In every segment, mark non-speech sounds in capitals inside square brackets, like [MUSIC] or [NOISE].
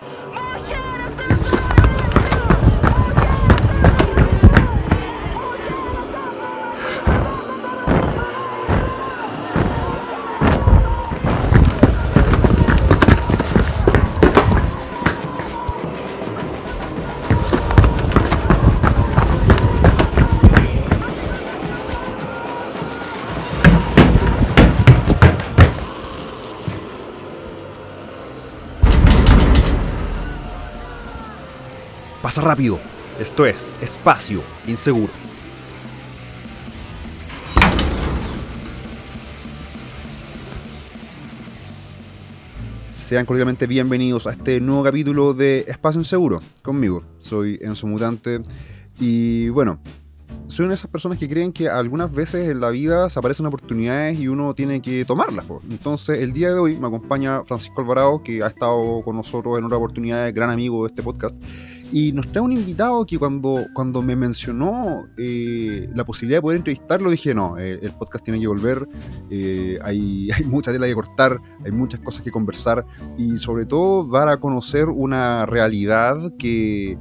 Pasa rápido. Esto es Espacio Inseguro. Sean cordialmente bienvenidos a este nuevo capítulo de Espacio Inseguro. Conmigo, soy Enzo Mutante. Y bueno, soy una de esas personas que creen que algunas veces en la vida se aparecen oportunidades y uno tiene que tomarlas. Entonces, el día de hoy me acompaña Francisco Alvarado, que ha estado con nosotros en otra oportunidad, gran amigo de este podcast. Y nos trae un invitado que cuando, cuando me mencionó eh, la posibilidad de poder entrevistarlo, dije, no, eh, el podcast tiene que volver, eh, hay, [LAUGHS] hay mucha tela que cortar, hay muchas cosas que conversar y sobre todo dar a conocer una realidad que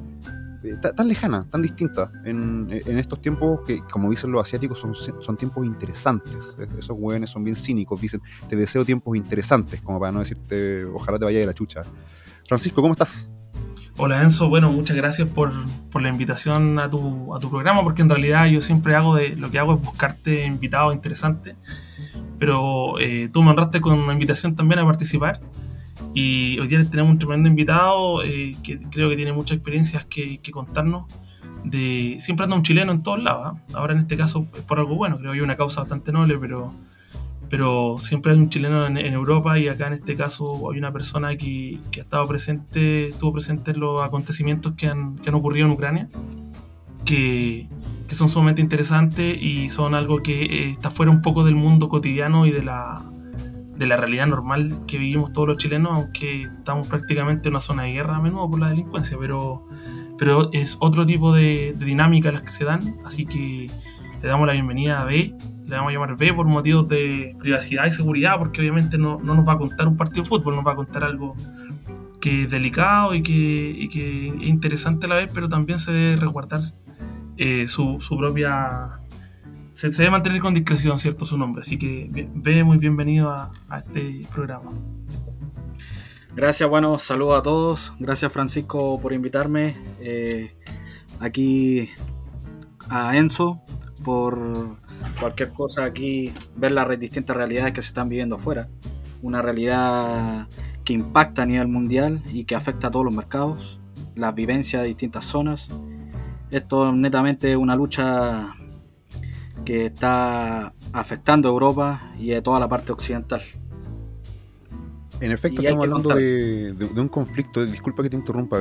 tan lejana, tan distinta en, en, estos tiempos que, como dicen los asiáticos, son, son tiempos interesantes. Esos hueones son bien cínicos, dicen, te deseo tiempos interesantes, como para no decirte, ojalá te vaya de la chucha. Francisco, ¿cómo estás? Hola Enzo, bueno, muchas gracias por, por, la invitación a tu, a tu programa, porque en realidad yo siempre hago de, lo que hago es buscarte invitados interesantes, pero eh, tú me honraste con una invitación también a participar y hoy día tenemos un tremendo invitado eh, que creo que tiene muchas experiencias que, que, contarnos. De, siempre anda un chileno en todos lados, ¿eh? ahora en este caso es por algo bueno, creo que hay una causa bastante noble, pero pero siempre hay un chileno en, Europa y acá en este caso hay una persona que, que, ha estado presente, estuvo presente en los acontecimientos que han, que han ocurrido en Ucrania, que, que, son sumamente interesantes y son algo que eh, está fuera un poco del mundo cotidiano y de la, de la realidad normal que vivimos todos los chilenos, aunque estamos prácticamente en una zona de guerra a menudo por la delincuencia, pero, pero es otro tipo de, de dinámica las que se dan, así que le damos la bienvenida a B le vamos a llamar B por motivos de privacidad y seguridad, porque obviamente no, no, nos va a contar un partido de fútbol, nos va a contar algo que es delicado y que, y que es interesante a la vez, pero también se debe resguardar eh, su, su, propia... Se, debe mantener con discreción, ¿cierto? Su nombre. Así que B, muy bienvenido a, a este programa. Gracias, bueno, saludos a todos. Gracias Francisco por invitarme. Eh, aquí a Enzo por cualquier cosa aquí, ver las distintas realidades que se están viviendo afuera. Una realidad que impacta a nivel mundial y que afecta a todos los mercados, las vivencias de distintas zonas. Esto es netamente una lucha que está afectando a Europa y a toda la parte occidental. En efecto, estamos hablando de, de, un conflicto, disculpa que te interrumpa,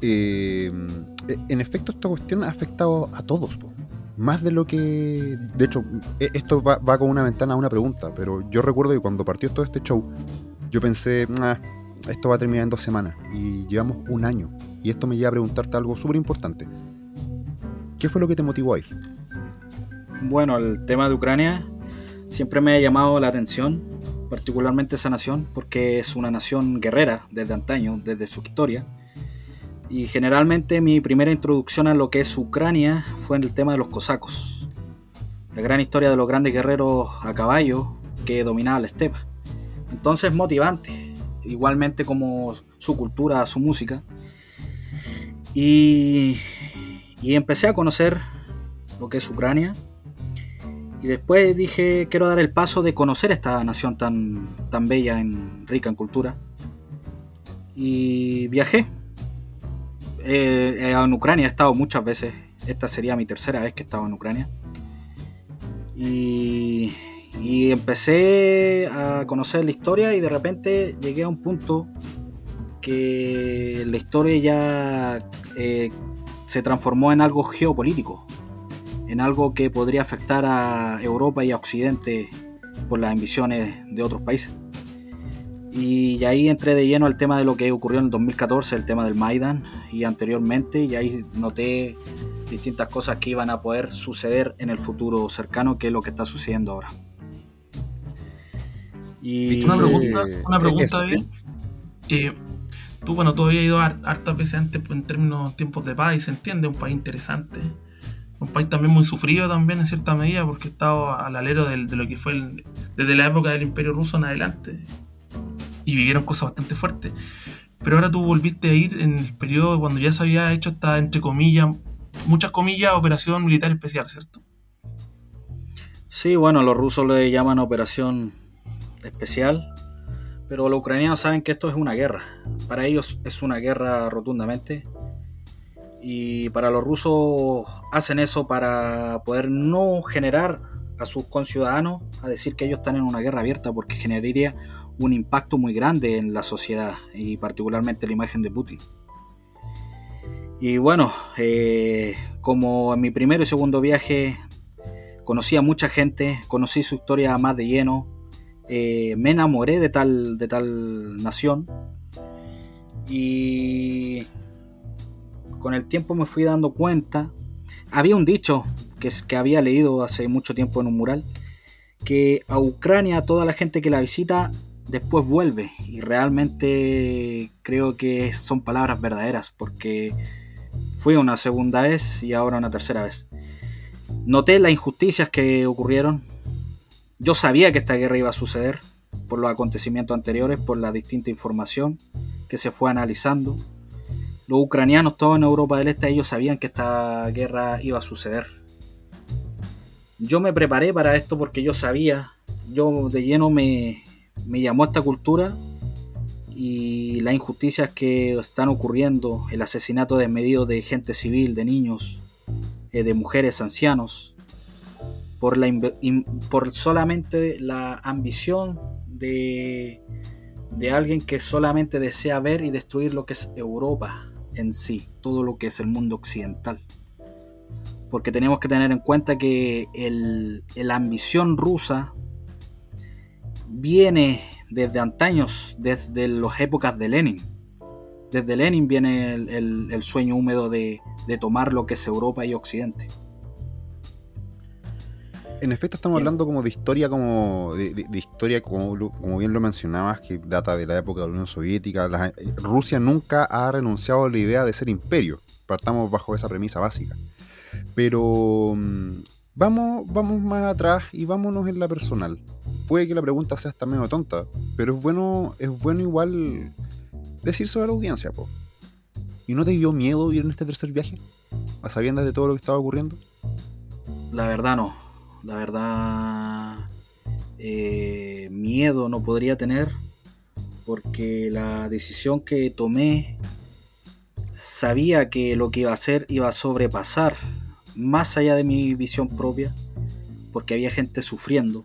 eh, en efecto, esta cuestión ha afectado a todos. Po más de lo que... De hecho, e, esto va, con una ventana a una pregunta, pero yo recuerdo que cuando partió todo este show, yo pensé, esto va a terminar en dos semanas, y llevamos un año, y esto me lleva a preguntarte algo súper importante. ¿Qué fue lo que te motivó a ir? Bueno, el tema de Ucrania siempre me ha llamado la atención, particularmente esa nación, porque es una nación guerrera desde antaño, desde su historia y generalmente mi primera introducción a lo que es Ucrania fue en el tema de los cosacos. La gran historia de los grandes guerreros a caballo que dominaban la estepa. Entonces motivante, igualmente como su cultura, su música. Y, y empecé a conocer lo que es Ucrania. Y después dije, quiero dar el paso de conocer esta nación tan, tan bella, en, rica en cultura. Y viajé, eh, en Ucrania he estado muchas veces. Esta sería mi tercera vez que he estado en Ucrania. Y, empecé a conocer la historia y de repente llegué a un punto que la historia ya eh, se transformó en algo geopolítico, en algo que podría afectar a Europa y a Occidente por las ambiciones de otros países. Y ahí entré de lleno al tema de lo que ocurrió en el 2014, el tema del Maidan y anteriormente, y ahí noté distintas cosas que iban a poder suceder en el futuro cercano, que es lo que está sucediendo ahora. Y una pregunta, una pregunta bien. Eh, tú, bueno, tú habías ido hartas veces antes en términos tiempos de paz y se entiende, un país interesante. Un país también muy sufrido también en cierta medida porque estaba al alero de, lo que fue desde la época del Imperio Ruso en adelante. Y vivieron cosas bastante fuertes. Pero ahora tú volviste a ir en el periodo cuando ya se había hecho esta, entre comillas, muchas comillas, operación militar especial, ¿cierto? Sí, bueno, los rusos le llaman operación especial, pero los ucranianos saben que esto es una guerra. Para ellos es una guerra rotundamente. Y para los rusos hacen eso para poder no generar a sus conciudadanos a decir que ellos están en una guerra abierta porque generaría un impacto muy grande en la sociedad y particularmente la imagen de Putin. Y bueno, eh, como en mi primero y segundo viaje conocí a mucha gente, conocí su historia más de lleno, eh, me enamoré de tal, de tal nación y con el tiempo me fui dando cuenta, había un dicho que, que había leído hace mucho tiempo en un mural, que a Ucrania toda la gente que la visita después vuelve y realmente creo que son palabras verdaderas porque fui una segunda vez y ahora una tercera vez. Noté las injusticias que ocurrieron. Yo sabía que esta guerra iba a suceder por los acontecimientos anteriores, por la distinta información que se fue analizando. Los ucranianos, todos en Europa del Este, ellos sabían que esta guerra iba a suceder. Yo me preparé para esto porque yo sabía, yo de lleno me, me llamó esta cultura y las injusticias que están ocurriendo, el asesinato desmedido de gente civil, de niños, eh, de mujeres, ancianos, por, la, por solamente la ambición de, de alguien que solamente desea ver y destruir lo que es Europa en sí, todo lo que es el mundo occidental. Porque tenemos que tener en cuenta que el, la ambición rusa viene desde antaños, desde las épocas de Lenin desde Lenin viene el, sueño húmedo de, tomar lo que es Europa y Occidente. En efecto estamos hablando como de historia, como de, historia, como, como, bien lo mencionabas, que data de la época de la Unión Soviética. Eh, Rusia nunca ha renunciado a la idea de ser imperio. Partamos bajo esa premisa básica. Pero mm, vamos, vamos más atrás y vámonos en la personal. Puede que la pregunta sea hasta medio tonta, pero es bueno, es bueno igual decirse a la audiencia, po. ¿Y no te dio miedo ir en este tercer viaje? ¿A sabiendas de todo lo que estaba ocurriendo? La verdad no. La verdad... Eh, miedo no podría tener porque la decisión que tomé sabía que lo que iba a hacer iba a sobrepasar más allá de mi visión propia porque había gente sufriendo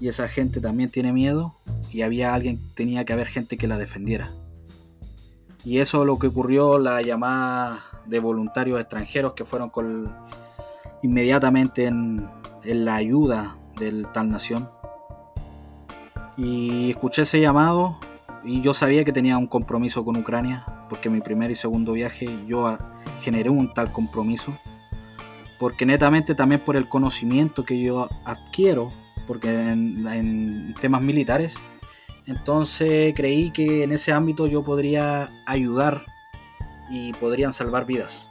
y esa gente también tiene miedo y había alguien, tenía que haber gente que la defendiera. Y eso es lo que ocurrió, la llamada de voluntarios extranjeros que fueron con, inmediatamente en, la ayuda del tal nación. Y escuché ese llamado y yo sabía que tenía un compromiso con Ucrania, porque mi primer y segundo viaje yo generé un tal compromiso, porque netamente también por el conocimiento que yo adquiero, porque en temas militares, entonces creí que en ese ámbito yo podría ayudar y podrían salvar vidas.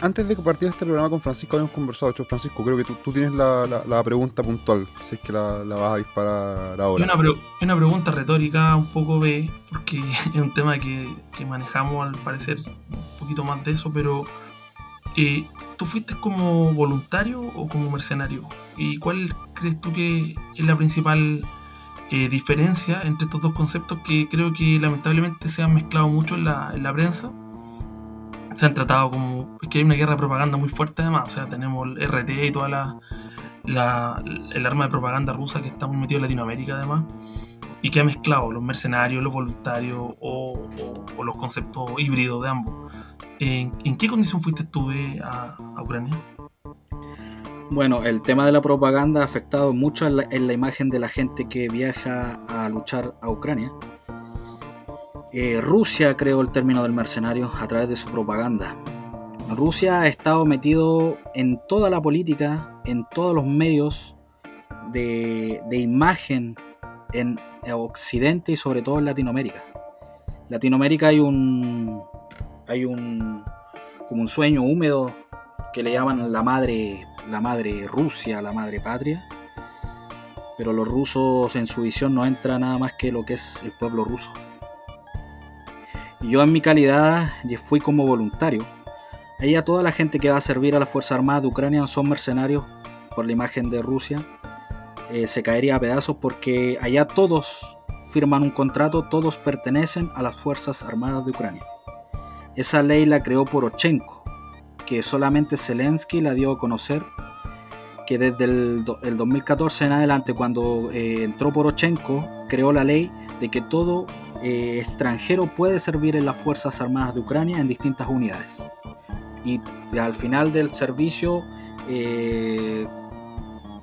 Antes de compartir este programa con Francisco habíamos conversado. De hecho, Francisco, creo que tú, tienes la, pregunta puntual, si es que la, vas a disparar ahora. Es una, pregunta retórica un poco B, porque [LAUGHS] es un tema que, que manejamos al parecer un poquito más de eso, pero eh, ¿tú fuiste como voluntario o como mercenario? ¿Y cuál crees tú que es la principal eh, diferencia entre estos dos conceptos que creo que lamentablemente se han mezclado mucho en la, en la prensa? Se han tratado como... Es que hay una guerra de propaganda muy fuerte además, o sea, tenemos el RT y toda la, la, el arma de propaganda rusa que está muy metido en Latinoamérica además y que ha mezclado los mercenarios, los voluntarios o, los conceptos híbridos de ambos. ¿En, qué condición fuiste tú a, Ucrania? Bueno, el tema de la propaganda ha afectado mucho en la, imagen de la gente que viaja a luchar a Ucrania. Eh, Rusia creó el término del mercenario a través de su propaganda. Rusia ha estado metido en toda la política, en todos los medios de imagen en Occidente y sobre todo en Latinoamérica. Latinoamérica hay un hay un como un sueño húmedo que le llaman la madre la madre Rusia, la madre patria. Pero los rusos en su visión no entra nada más que lo que es el pueblo ruso. Y yo en mi calidad fui como voluntario. Ella, toda la gente que va a servir a la Fuerza Armada de Ucrania son mercenarios por la imagen de Rusia. Eh, se caería a pedazos porque allá todos firman un contrato, todos pertenecen a las Fuerzas Armadas de Ucrania. Esa ley la creó Porochenko, que solamente Zelensky la dio a conocer, que desde el, 2014 en adelante, cuando eh, entró Porochenko, creó la ley de que todo eh, extranjero puede servir en las Fuerzas Armadas de Ucrania en distintas unidades. Y al final del servicio eh,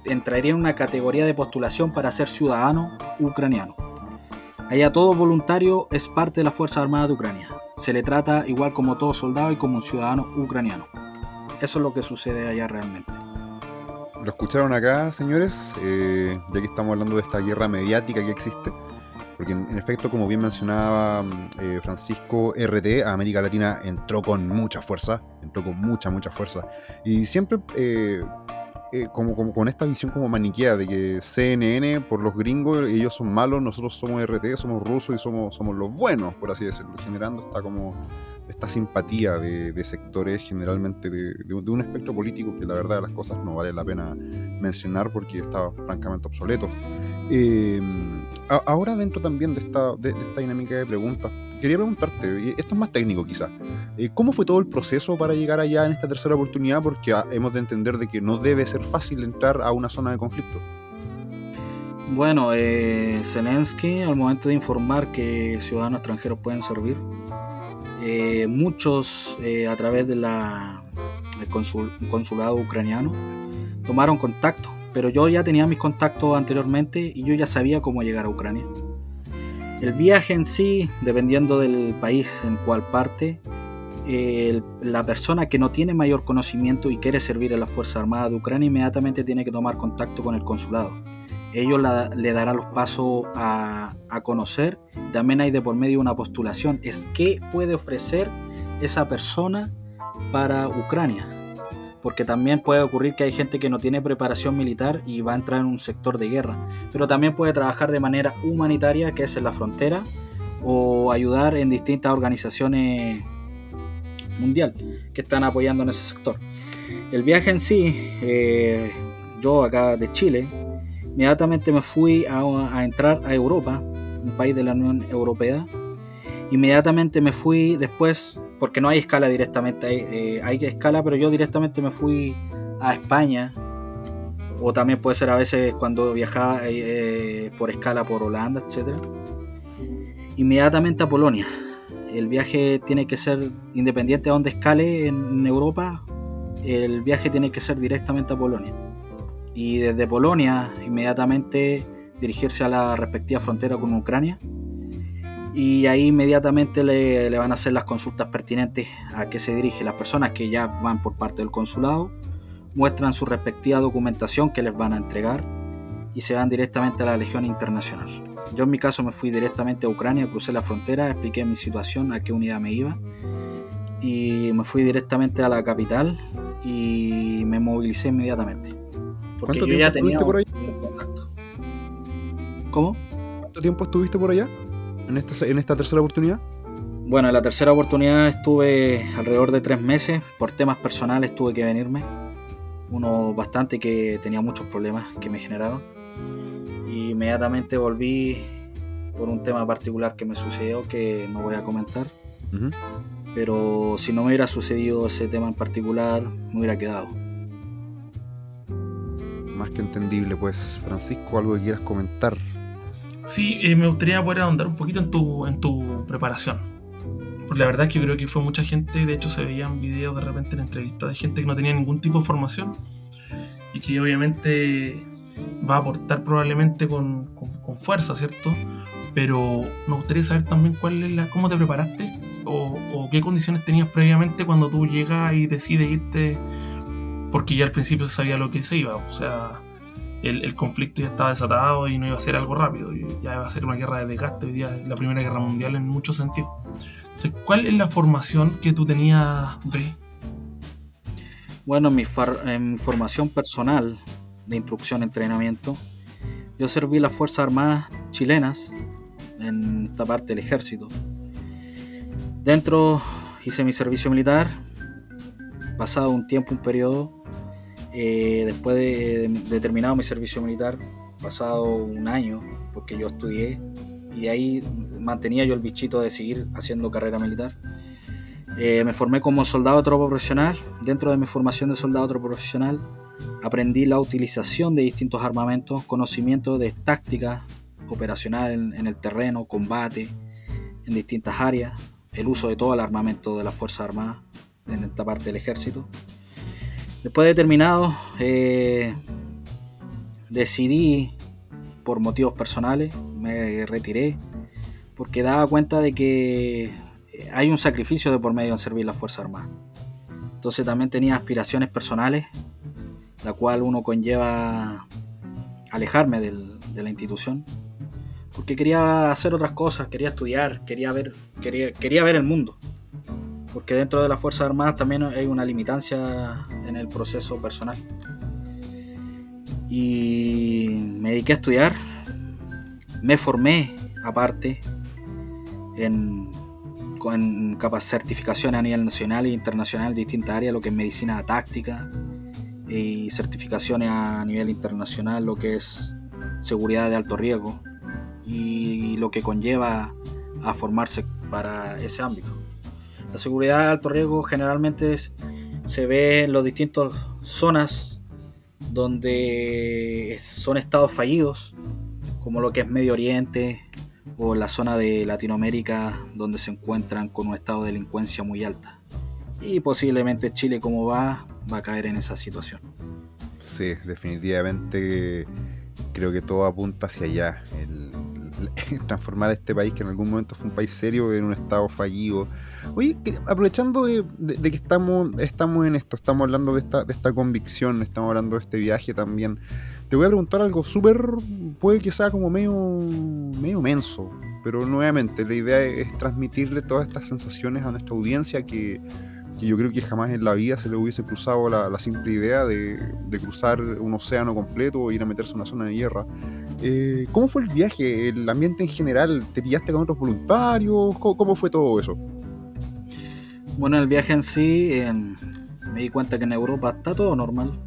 entraría en una categoría de postulación para ser ciudadano ucraniano. Allá todo voluntario es parte de las Fuerzas Armadas de Ucrania. Se le trata igual como todo soldado y como un ciudadano ucraniano. Eso es lo que sucede allá realmente. Lo escucharon acá, señores, eh, ya que estamos hablando de esta guerra mediática que existe porque en, efecto, como bien mencionaba eh, Francisco, RT América Latina entró con mucha fuerza, entró con mucha, mucha fuerza. Y siempre eh, eh, como, como, con esta visión como maniquea de que CNN, por los gringos, ellos son malos, nosotros somos RT, somos rusos y somos, somos los buenos, por así decirlo, generando esta como esta simpatía de, sectores generalmente de, un espectro político que la verdad de las cosas no vale la pena mencionar porque está francamente obsoleto. Eh, ahora dentro también de esta, de, esta dinámica de preguntas, quería preguntarte, esto es más técnico quizás, eh, ¿cómo fue todo el proceso para llegar allá en esta tercera oportunidad? Porque hemos de entender de que no debe ser fácil entrar a una zona de conflicto. Bueno, eh, Zelensky al momento de informar que ciudadanos extranjeros pueden servir, eh, muchos eh, a través del consulado ucraniano tomaron contacto, pero yo ya tenía mis contactos anteriormente y yo ya sabía cómo llegar a Ucrania. El viaje en sí, dependiendo del país en cual parte, la persona que no tiene mayor conocimiento y quiere servir en la Fuerza Armada de Ucrania inmediatamente tiene que tomar contacto con el consulado. Ellos le darán los pasos a, a conocer también hay de por medio una postulación. Es qué puede ofrecer esa persona para Ucrania. Porque también puede ocurrir que hay gente que no tiene preparación militar y va a entrar en un sector de guerra. Pero también puede trabajar de manera humanitaria, que es en la frontera, o ayudar en distintas organizaciones mundial que están apoyando en ese sector. El viaje en sí, eh, yo acá de Chile, inmediatamente me fui a, a entrar a Europa un país de la Unión Europea. Inmediatamente me fui después, porque no hay escala directamente, hay, eh, escala, pero yo directamente me fui a España, o también puede ser a veces cuando viajaba eh, por escala por Holanda, etc. Inmediatamente a Polonia. El viaje tiene que ser independiente de donde escale en Europa, el viaje tiene que ser directamente a Polonia. Y desde Polonia, inmediatamente dirigirse a la respectiva frontera con Ucrania y ahí inmediatamente le, van a hacer las consultas pertinentes a qué se dirige las personas que ya van por parte del consulado, muestran su respectiva documentación que les van a entregar y se van directamente a la Legión Internacional. Yo en mi caso me fui directamente a Ucrania, crucé la frontera, expliqué mi situación, a qué unidad me iba y me fui directamente a la capital y me movilicé inmediatamente. Porque yo ya tenía por ahí? ¿Cómo? ¿Cuánto tiempo estuviste por allá? ¿En esta, en esta tercera oportunidad? Bueno, en la tercera oportunidad estuve alrededor de tres meses. Por temas personales tuve que venirme. Uno bastante que tenía muchos problemas que me generaron. Y inmediatamente volví por un tema particular que me sucedió que no voy a comentar. Pero si no me hubiera sucedido ese tema en particular, me hubiera quedado más que entendible. Pues, Francisco, algo que quieras comentar. Sí, eh, me gustaría poder ahondar un poquito en tu, en tu preparación. Porque la verdad es que creo que fue mucha gente, de hecho se veían videos de repente en entrevistas de gente que no tenía ningún tipo de formación y que obviamente va a aportar probablemente con, con, fuerza, ¿cierto? Pero me gustaría saber también cuál es la, cómo te preparaste o, o, qué condiciones tenías previamente cuando tú llegas y decides irte, porque ya al principio se sabía lo que se iba. O sea, el, conflicto ya estaba desatado y no iba a ser algo rápido, ya iba a ser una guerra de desgaste, hoy día la Primera Guerra Mundial en muchos sentidos. Entonces, ¿cuál es la formación que tú tenías, B? Bueno, mi, en mi formación personal de instrucción, entrenamiento, yo serví las Fuerzas Armadas chilenas en esta parte del ejército. Dentro hice mi servicio militar, pasado un tiempo, un periodo, eh, después de, terminado mi servicio militar, pasado un año, porque yo estudié, y ahí mantenía yo el bichito de seguir haciendo carrera militar. Eh, me formé como soldado tropa profesional. Dentro de mi formación de soldado tropa profesional, aprendí la utilización de distintos armamentos, conocimiento de táctica operacional en, el terreno, combate en distintas áreas, el uso de todo el armamento de las Fuerzas Armadas en esta parte del ejército. Después de terminado, eh, decidí, por motivos personales, me retiré, porque daba cuenta de que hay un sacrificio de por medio en servir la Fuerza Armada. Entonces también tenía aspiraciones personales, la cual uno conlleva alejarme de la institución, porque quería hacer otras cosas, quería estudiar, quería ver, quería, quería ver el mundo porque dentro de las Fuerzas Armadas también hay una limitancia en el proceso personal. Y me dediqué a estudiar, me formé aparte en, con certificaciones a nivel nacional e internacional de distintas áreas, lo que es medicina táctica y certificaciones a nivel internacional, lo que es seguridad de alto riesgo y lo que conlleva a formarse para ese ámbito. La seguridad de alto riesgo generalmente se ve en las distintas zonas donde son estados fallidos, como lo que es Medio Oriente o la zona de Latinoamérica donde se encuentran con un estado de delincuencia muy alta. Y posiblemente Chile como va, va a caer en esa situación. Sí, definitivamente creo que todo apunta hacia allá. [LAUGHS] transformar este país, que en algún momento fue un país serio, en un estado fallido. Oye, aprovechando de, que estamos, estamos en esto, estamos hablando de esta, de esta convicción, estamos hablando de este viaje también, te voy a preguntar algo súper, puede que sea como medio, medio menso, pero nuevamente la idea es transmitirle todas estas sensaciones a nuestra audiencia que que yo creo que jamás en la vida se le hubiese cruzado la, simple idea de, cruzar un océano completo o ir a meterse en una zona de guerra. Eh, ¿Cómo fue el viaje? ¿El ambiente en general? ¿Te pillaste con otros voluntarios? ¿Cómo, fue todo eso? Bueno, el viaje en sí, me di cuenta que en Europa está todo normal.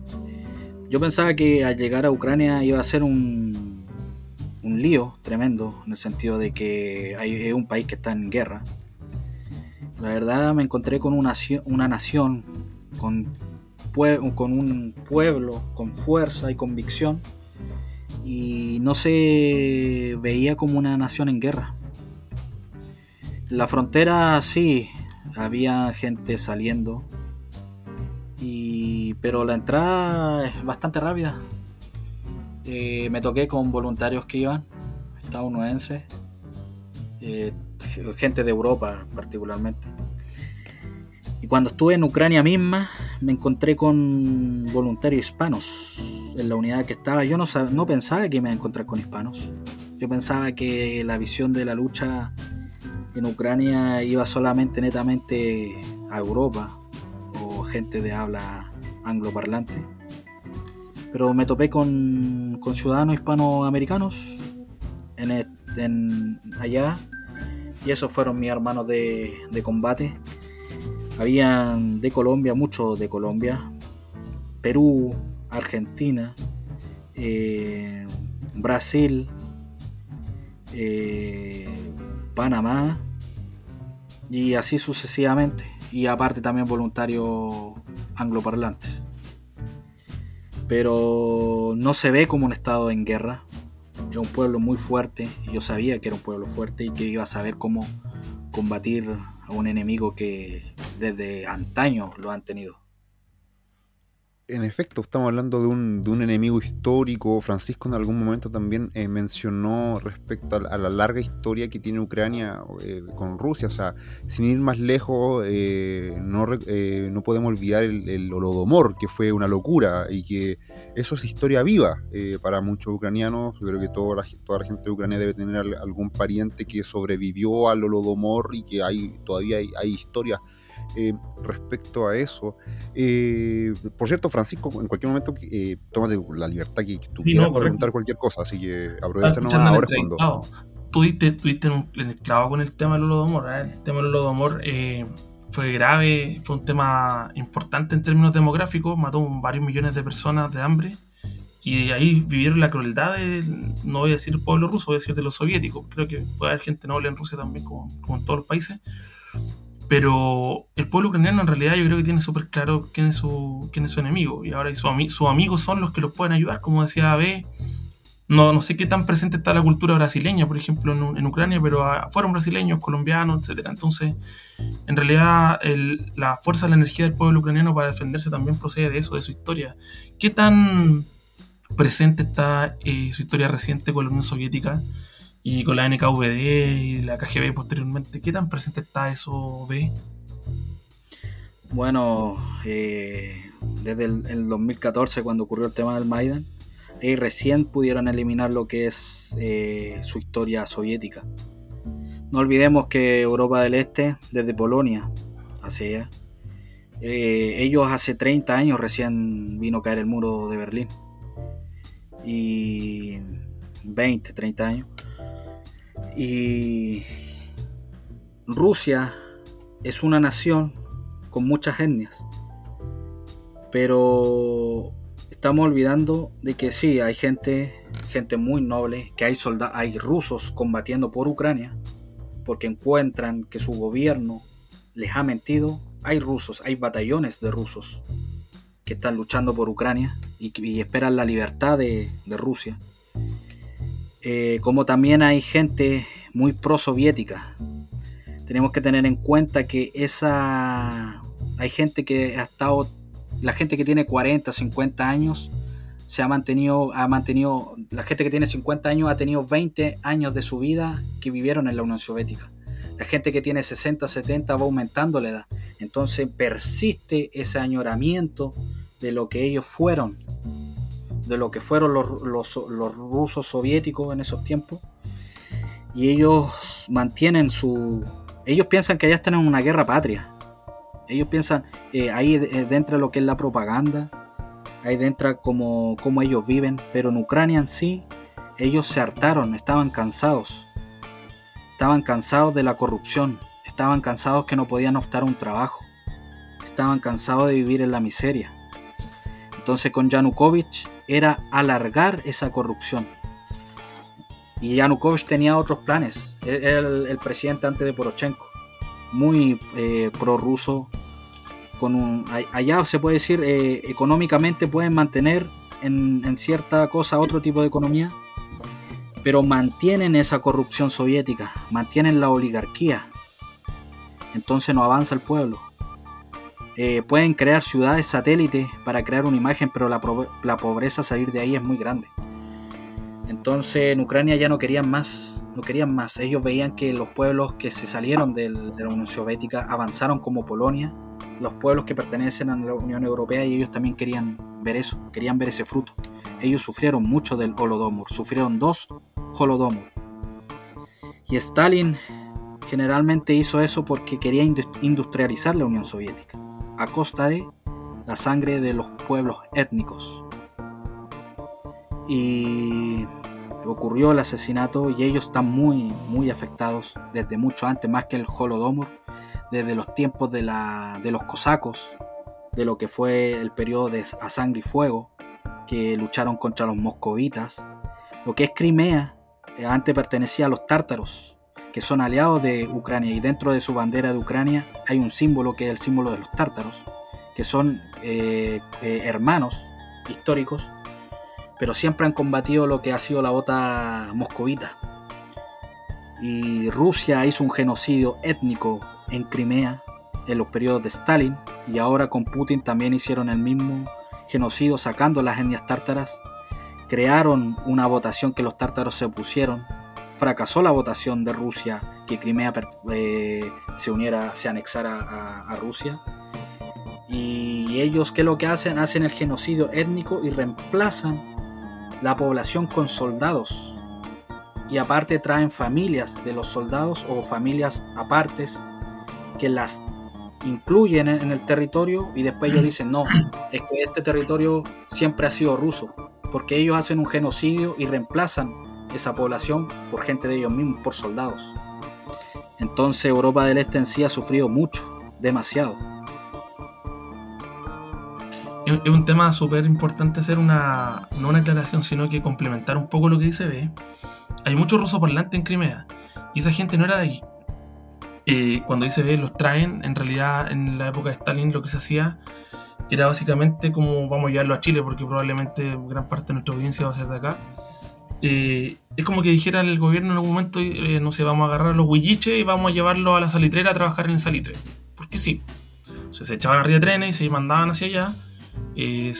Yo pensaba que al llegar a Ucrania iba a ser un, un lío tremendo, en el sentido de que hay, es un país que está en guerra la verdad me encontré con una, una nación, con, con un pueblo con fuerza y convicción y no se veía como una nación en guerra. La frontera sí, había gente saliendo, y, pero la entrada es bastante rápida. Eh, me toqué con voluntarios que iban, estadounidenses, eh, [LAUGHS] gente de Europa particularmente. Y cuando estuve en Ucrania misma, me encontré con voluntarios hispanos en la unidad que estaba. Yo no, no pensaba que me iba a encontrar con hispanos. Yo pensaba que la visión de la lucha en Ucrania iba solamente netamente a Europa o gente de habla angloparlante. Pero me topé con, con ciudadanos hispanoamericanos en, en, allá y esos fueron mis hermanos de, combate. Habían de Colombia, muchos de Colombia, Perú, Argentina, eh, Brasil, eh, Panamá y así sucesivamente. Y aparte también voluntarios angloparlantes. Pero no se ve como un estado en guerra, era un pueblo muy fuerte, yo sabía que era un pueblo fuerte y que iba a saber cómo combatir a un enemigo que desde antaño lo han tenido. En efecto, estamos hablando de un, de un, enemigo histórico. Francisco en algún momento también eh, mencionó respecto a, la larga historia que tiene Ucrania eh, con Rusia. O sea, sin ir más lejos, eh, no, no, podemos olvidar el, el, Holodomor, que fue una locura y que eso es historia viva para muchos ucranianos. Yo creo que toda la, toda la gente de Ucrania debe tener algún pariente que sobrevivió al Holodomor y que hay, todavía hay, hay historias eh, respecto a eso. Eh, por cierto, Francisco, en cualquier momento eh, tómate la libertad que tú quieras preguntar cualquier cosa, así que aprovecha nomás ahora cuando. Tú diste, un, el clavo con el tema del holodomor. El tema del holodomor fue grave, fue un tema importante en términos demográficos, mató varios millones de personas de hambre. Y ahí vivieron la crueldad de, no voy a decir el pueblo ruso, voy a decir de los soviéticos. Creo que puede haber gente noble en Rusia también, como, como en todos los países pero el pueblo ucraniano en realidad yo creo que tiene súper claro quién es su, quién es su enemigo. Y ahora sus amigos son los que los pueden ayudar, como decía B. No, no sé qué tan presente está la cultura brasileña, por ejemplo, en, Ucrania, pero fueron brasileños, colombianos, etc. Entonces, en realidad, la fuerza, la energía del pueblo ucraniano para defenderse también procede de eso, de su historia. ¿Qué tan presente está eh, su historia reciente con la Unión Soviética? Y con la NKVD y la KGB posteriormente. ¿Qué tan presente está eso, B? Bueno, eh, desde el, 2014 cuando ocurrió el tema del Maidan, y recién pudieron eliminar lo que es eh, su historia soviética. No olvidemos que Europa del Este, desde Polonia hacia eh, ellos hace 30 años recién vino a caer el muro de Berlín. Y 20, 30 años. Y Rusia es una nación con muchas etnias. Pero estamos olvidando de que sí, hay gente, gente muy noble, que hay soldados, hay rusos combatiendo por Ucrania, porque encuentran que su gobierno les ha mentido. Hay rusos, hay batallones de rusos que están luchando por Ucrania y, esperan la libertad de Rusia. Eh, como también hay gente muy pro-soviética. Tenemos que tener en cuenta que esa hay gente que ha estado, la gente que tiene 40, 50 años, se ha mantenido, ha mantenido, la gente que tiene 50 años ha tenido 20 años de su vida que vivieron en la Unión Soviética. La gente que tiene 60, 70 va aumentando la edad. Entonces persiste ese añoramiento de lo que ellos fueron de lo que fueron los, rusos soviéticos en esos tiempos. Y ellos mantienen su... Ellos piensan que allá están en una guerra patria. Ellos piensan eh, ahí eh, dentro de lo que es la propaganda, ahí dentro como, como ellos viven, pero en Ucrania en sí, ellos se hartaron, estaban cansados. Estaban cansados de la corrupción, estaban cansados que no podían optar a un trabajo, estaban cansados de vivir en la miseria. Entonces con Yanukovych era alargar esa corrupción. Y Yanukovych tenía otros planes. E-, era el, presidente antes de Porochenko. Muy eh, prorruso. Con un, allá se puede decir, eh, económicamente pueden mantener en, en cierta cosa otro tipo de economía. Pero mantienen esa corrupción soviética. Mantienen la oligarquía. Entonces no avanza el pueblo eh, pueden crear ciudades satélites para crear una imagen, pero la, pobreza salir de ahí es muy grande. Entonces en Ucrania ya no querían más, no querían más. Ellos veían que los pueblos que se salieron de la Unión Soviética avanzaron como Polonia, los pueblos que pertenecen a la Unión Europea y ellos también querían ver eso, querían ver ese fruto. Ellos sufrieron mucho del Holodomor, sufrieron dos Holodomor. Y Stalin generalmente hizo eso porque quería industrializar la Unión Soviética a costa de la sangre de los pueblos étnicos. Y ocurrió el asesinato y ellos están muy, muy afectados desde mucho antes, más que el Holodomor, desde los tiempos de, la, de los cosacos, de lo que fue el periodo de a sangre y fuego, que lucharon contra los moscovitas. Lo que es Crimea, eh, antes pertenecía a los tártaros, que son aliados de Ucrania y dentro de su bandera de Ucrania hay un símbolo que es el símbolo de los tártaros, que son eh, eh, hermanos históricos, pero siempre han combatido lo que ha sido la bota moscovita. Y Rusia hizo un genocidio étnico en Crimea en los periodos de Stalin y ahora con Putin también hicieron el mismo genocidio sacando las etnias tártaras, crearon una votación que los tártaros se opusieron, fracasó la votación de Rusia que Crimea eh, se uniera, se anexara a, Rusia. Y ellos, ¿qué es lo que hacen? Hacen el genocidio étnico y reemplazan la población con soldados. Y aparte traen familias de los soldados o familias apartes que las incluyen en el territorio y después ellos dicen, no, es que este territorio siempre ha sido ruso, porque ellos hacen un genocidio y reemplazan esa población por gente de ellos mismos, por soldados. Entonces Europa del Este en sí ha sufrido mucho, demasiado. Es un tema súper importante hacer una, no una aclaración, sino que complementar un poco lo que dice B. Hay muchos rusos parlantes en Crimea y esa gente no era de ahí. Eh, cuando dice B, los traen, en realidad en la época de Stalin lo que se hacía era básicamente como vamos a llevarlo a Chile, porque probablemente gran parte de nuestra audiencia va a ser de acá eh, es como que dijera el gobierno en algún momento, eh, no sé, vamos a agarrar los huilliches y vamos a llevarlos a la salitrera a trabajar en el salitre. Porque sí. Se echaban arriba de trenes y se mandaban hacia allá. Eh,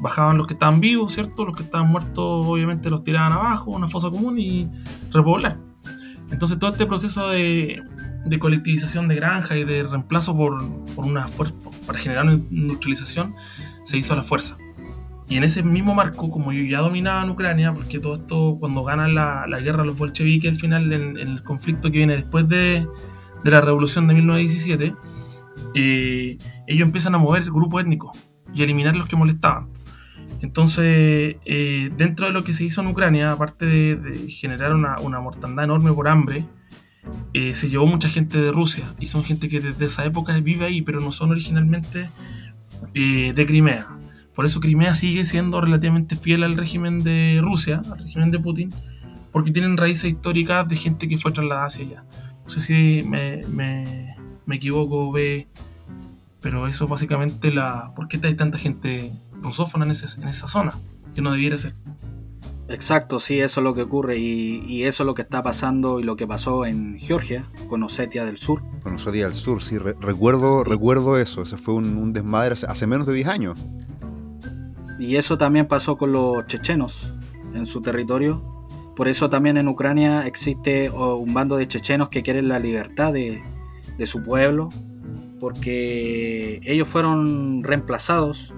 bajaban los que estaban vivos, ¿cierto? Los que estaban muertos, obviamente, los tiraban abajo, una fosa común y repoblar. Entonces, todo este proceso de, colectivización de granja y de reemplazo por una fuerza, para generar una industrialización, se hizo a la fuerza. Y en ese mismo marco, como yo ya dominaba Ucrania, porque todo esto, cuando ganan la, la guerra los bolcheviques al final, en, el conflicto que viene después de, de la revolución de 1917, eh, ellos empiezan a mover grupos étnicos y eliminar los que molestaban. Entonces, eh, dentro de lo que se hizo en Ucrania, aparte de, generar una, una, mortandad enorme por hambre, eh, se llevó mucha gente de Rusia y son gente que desde esa época vive ahí, pero no son originalmente de Crimea. Por eso Crimea sigue siendo relativamente fiel al régimen de Rusia, al régimen de Putin, porque tienen raíces históricas de gente que fue trasladada hacia allá. No sé si me, me, equivoco, ve, pero eso básicamente la... ¿Por qué hay tanta gente rusófona en, en esa zona? Que no debiera ser. Exacto, sí, eso es lo que ocurre y, eso es lo que está pasando y lo que pasó en Georgia con Osetia del Sur. Con Osetia del Sur, sí, recuerdo, recuerdo eso, ese fue un, un desmadre hace, hace, menos de 10 años. Y eso también pasó con los chechenos en su territorio. Por eso también en Ucrania existe un bando de chechenos que quieren la libertad de, su pueblo, porque ellos fueron reemplazados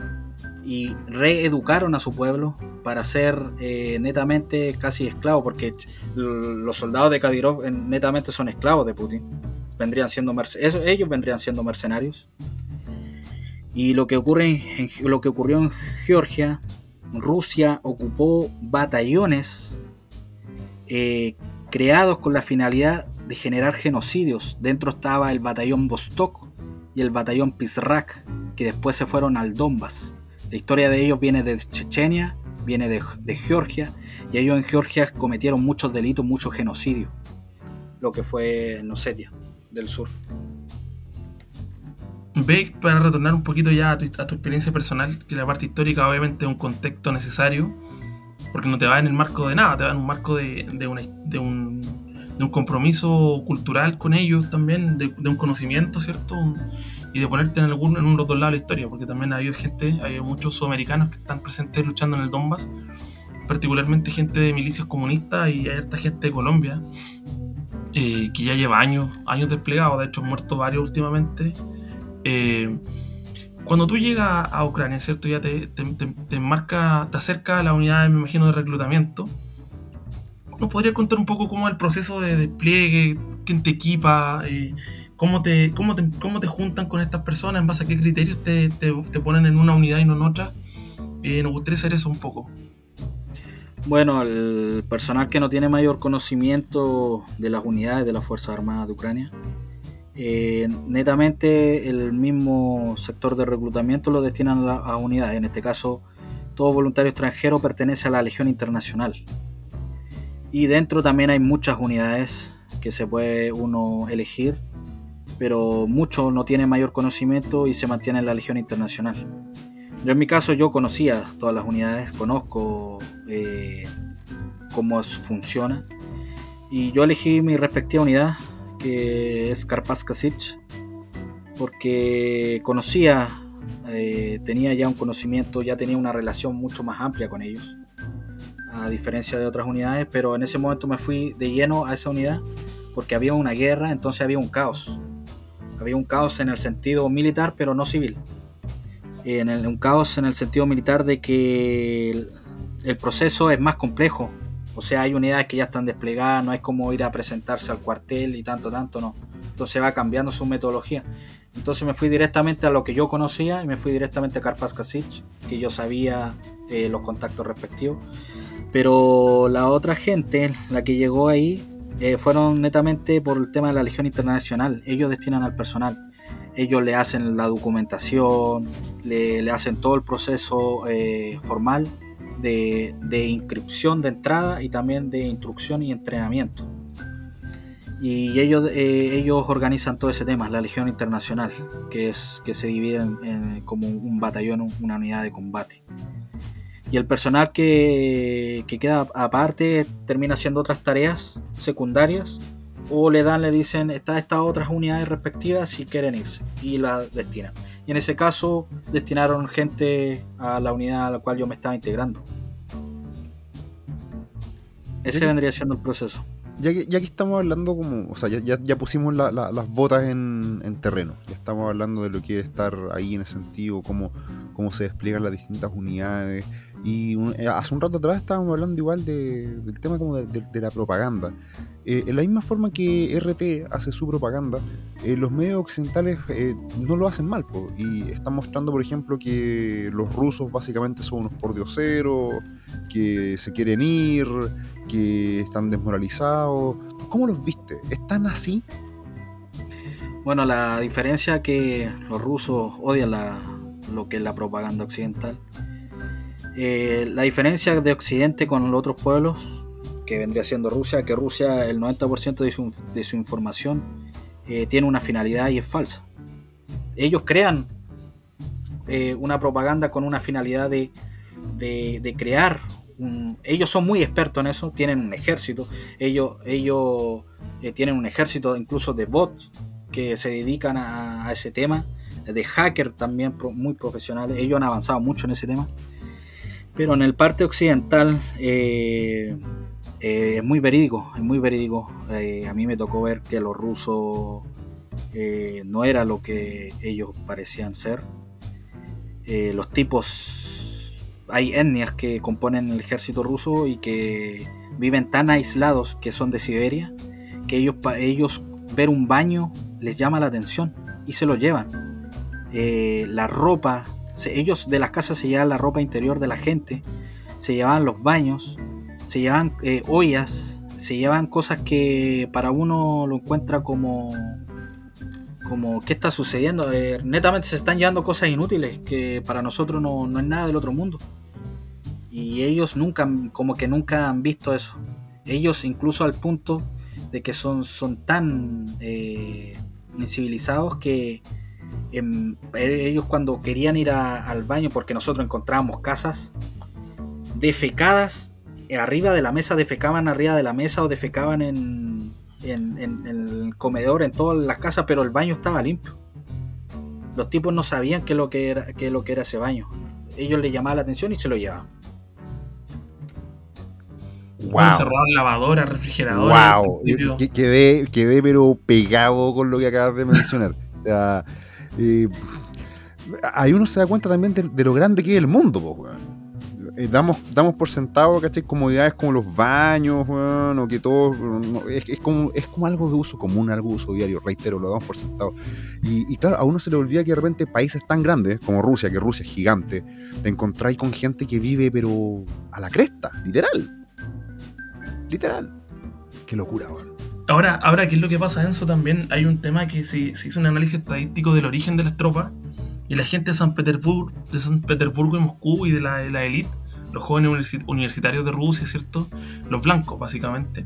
y reeducaron a su pueblo para ser eh, netamente casi esclavos, porque los soldados de Kadyrov eh, netamente son esclavos de Putin. Vendrían siendo ellos vendrían siendo mercenarios. Y lo que, ocurre en, lo que ocurrió en Georgia, Rusia ocupó batallones eh, creados con la finalidad de generar genocidios. Dentro estaba el batallón Vostok y el batallón Pizrak, que después se fueron al Donbass. La historia de ellos viene de Chechenia, viene de, de Georgia, y ellos en Georgia cometieron muchos delitos, muchos genocidios, lo que fue en Osetia del sur. Ve, para retornar un poquito ya a tu, experiencia personal, que la parte histórica obviamente es un contexto necesario, porque no te va en el marco de nada, te va en un marco de, un, compromiso cultural con ellos también, de, un conocimiento, ¿cierto? y de ponerte en, algún, en uno de los dos lados de la historia, porque también hay gente, hay muchos sudamericanos que están presentes luchando en el Donbass, particularmente gente de milicias comunistas y hay harta gente de Colombia, eh, que ya lleva años, años desplegados, de hecho han muerto varios últimamente eh, cuando tú llegas a Ucrania, ¿cierto? Ya te, te, marca, te acerca a la unidad, me imagino, de reclutamiento. ¿Nos podría contar un poco cómo es el proceso de despliegue? ¿Quién te equipa? Eh, cómo, te, cómo, te, ¿Cómo te juntan con estas personas? ¿En base a qué criterios te, ponen en una unidad y no en otra? Eh, nos gustaría saber eso un poco. Bueno, el personal que no tiene mayor conocimiento de las unidades de las Fuerzas Armadas de Ucrania eh, netamente el mismo sector de reclutamiento lo destinan a, unidades. En este caso, todo voluntario extranjero pertenece a la Legión Internacional. Y dentro también hay muchas unidades que se puede uno elegir, pero muchos no tienen mayor conocimiento y se mantienen en la Legión Internacional. Yo en mi caso yo conocía todas las unidades, conozco eh, cómo funciona y yo elegí mi respectiva unidad que es Karpaskasic, porque conocía eh, tenía ya un conocimiento, ya tenía una relación mucho más amplia con ellos, a diferencia de otras unidades, pero en ese momento me fui de lleno a esa unidad porque había una guerra, entonces había un caos. Había un caos en el sentido militar, pero no civil. En un caos en el sentido militar de que el, el proceso es más complejo. O sea, hay unidades que ya están desplegadas, no es como ir a presentarse al cuartel y tanto, tanto, no. Entonces va cambiando su metodología. Entonces me fui directamente a lo que yo conocía y me fui directamente a Karpaz que yo sabía eh, los contactos respectivos. Pero la otra gente, la que llegó ahí, eh, fueron netamente por el tema de la Legión Internacional. Ellos destinan al personal. Ellos le hacen la documentación, le, hacen todo el proceso eh, formal de, de inscripción de entrada y también de instrucción y entrenamiento y ellos, eh, ellos organizan todo ese tema, la Legión Internacional, que, es, que se divide en, como un batallón, una unidad de combate. Y el personal que, que, queda aparte termina haciendo otras tareas secundarias o le dan, le dicen, está estas otras unidades respectivas si quieren irse y la destinan. Y en ese caso destinaron gente a la unidad a la cual yo me estaba integrando. Ese vendría siendo el proceso ya que, ya que estamos hablando como, o sea, ya, ya, pusimos las botas en, en, terreno, ya estamos hablando de lo que es estar ahí en ese sentido, cómo, cómo se despliegan las distintas unidades. Y eh, hace un rato atrás estábamos hablando igual de, del tema como de, la propaganda. Eh, en la misma forma que RT hace su propaganda, eh, los medios occidentales no lo hacen mal. Po, y están mostrando, por ejemplo, que los rusos básicamente son unos pordioseros, que se quieren ir, que están desmoralizados. ¿Cómo los viste? ¿Están así? Bueno, la diferencia que los rusos odian lo que es la propaganda occidental. Eh, la diferencia de Occidente con los otros pueblos, que vendría siendo Rusia, que Rusia el 90% de su, información eh, tiene una finalidad y es falsa. Ellos crean eh, una propaganda con una finalidad de, de, crear ellos son muy expertos en eso, tienen un ejército, ellos, ellos tienen un ejército incluso de bots que se dedican a, ese tema, de hacker también muy profesionales, ellos han avanzado mucho en ese tema. Pero en el parte occidental eh, eh, es muy verídico, es muy verídico. a mí me tocó ver que los rusos no era lo que ellos parecían ser. los tipos hay etnias que componen el ejército ruso y que viven tan aislados que son de Siberia que ellos, ellos ver un baño les llama la atención y se lo llevan. Eh, la ropa, ellos de las casas se llevan la ropa interior de la gente, se llevan los baños, se llevan eh, ollas, se llevan cosas que para uno lo encuentra como como qué está sucediendo. Eh, netamente se están llevando cosas inútiles que para nosotros no, no, es nada del otro mundo. Y ellos nunca, como que nunca han visto eso. Ellos incluso al punto de que son, son tan eh, incivilizados que em, ellos cuando querían ir al baño, porque nosotros encontrábamos casas defecadas arriba de la mesa, defecaban arriba de la mesa o defecaban en, en, el comedor, en todas las casas, pero el baño estaba limpio. Los tipos no sabían qué lo que era, qué lo que era ese baño. Ellos les llamaba la atención y se lo llevaban. Wow. Cerrar lavadora, refrigeradora. Wow. Quedé, quedé pero pegado con lo que acabas de mencionar. o sea, eh, ahí uno se da cuenta también de, lo grande que es el mundo, pues, eh, damos, damos por sentado, ¿cachai? Comodidades como los baños, bueno, o que todo. es, como, es como algo de uso común, algo de uso diario, reitero, lo damos por sentado. Y, claro, a uno se le olvida que de repente países tan grandes como Rusia, que Rusia es gigante, te encontráis con gente que vive, pero a la cresta, literal. Literal. Qué locura, weón. Ahora, ahora, ¿qué es lo que pasa, Enzo? También hay un tema que se, se hizo un análisis estadístico del origen de las tropas y la gente de San Petersburgo, de San Petersburgo y Moscú y de la, de la élite los jóvenes universitarios de Rusia, ¿cierto? Los blancos, básicamente,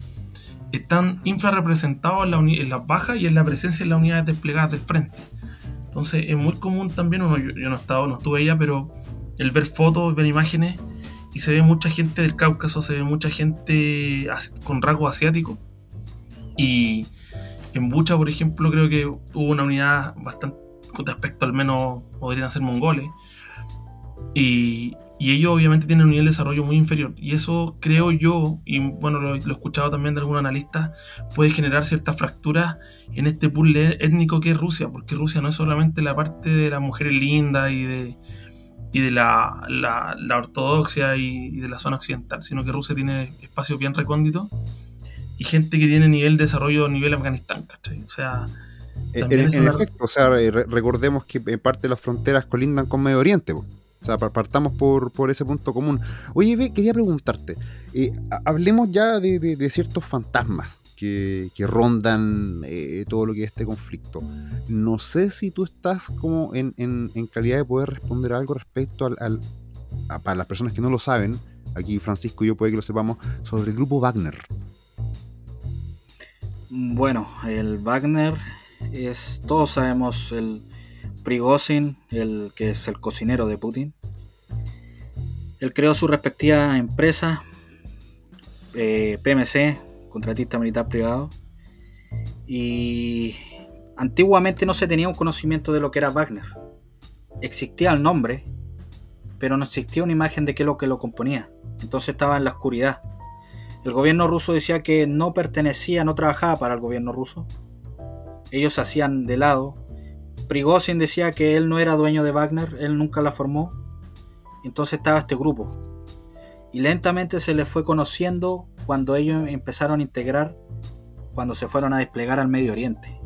están infrarrepresentados en, en las bajas y en la presencia en las unidades desplegadas del frente. Entonces es muy común también, uno, yo, no, estaba, no estuve allá, pero el ver fotos, ver imágenes, y se ve mucha gente del Cáucaso, se ve mucha gente con rasgo asiático. Y en Bucha, por ejemplo, creo que hubo una unidad bastante con respecto al menos podrían ser mongoles. Y, y ellos obviamente tienen un nivel de desarrollo muy inferior. Y eso creo yo, y bueno, lo, he escuchado también de algún analista, puede generar ciertas fracturas en este pool étnico que es Rusia, porque Rusia no es solamente la parte de las mujeres lindas y de, y de la, la, ortodoxia y, de la zona occidental, sino que Rusia tiene espacios bien recónditos y gente que tiene nivel de desarrollo a nivel Afganistán, ¿cachai? O sea... Eh, en, efecto, o sea, recordemos que parte de las fronteras colindan con Medio Oriente. O sea, partamos por, por ese punto común. Oye, quería preguntarte, eh, hablemos ya de, ciertos fantasmas que, rondan eh, todo lo que es este conflicto. No sé si tú estás como en, calidad de poder responder algo respecto al, a, para las personas que no lo saben, aquí Francisco y yo puede que lo sepamos, sobre el grupo Wagner. Bueno, el Wagner es, todos sabemos, el Prigozhin, el que es el cocinero de Putin. Él creó su respectiva empresa, eh, PMC, contratista militar privado. Y antiguamente no se tenía un conocimiento de lo que era Wagner. Existía el nombre, pero no existía una imagen de qué es lo que lo componía. Entonces estaba en la oscuridad. El gobierno ruso decía que no pertenecía, no trabajaba para el gobierno ruso. Ellos hacían de lado, Prigozhin decía que él no era dueño de Wagner, él nunca la formó. Entonces estaba este grupo. Y lentamente se les fue conociendo cuando ellos empezaron a integrar, cuando se fueron a desplegar al Medio Oriente.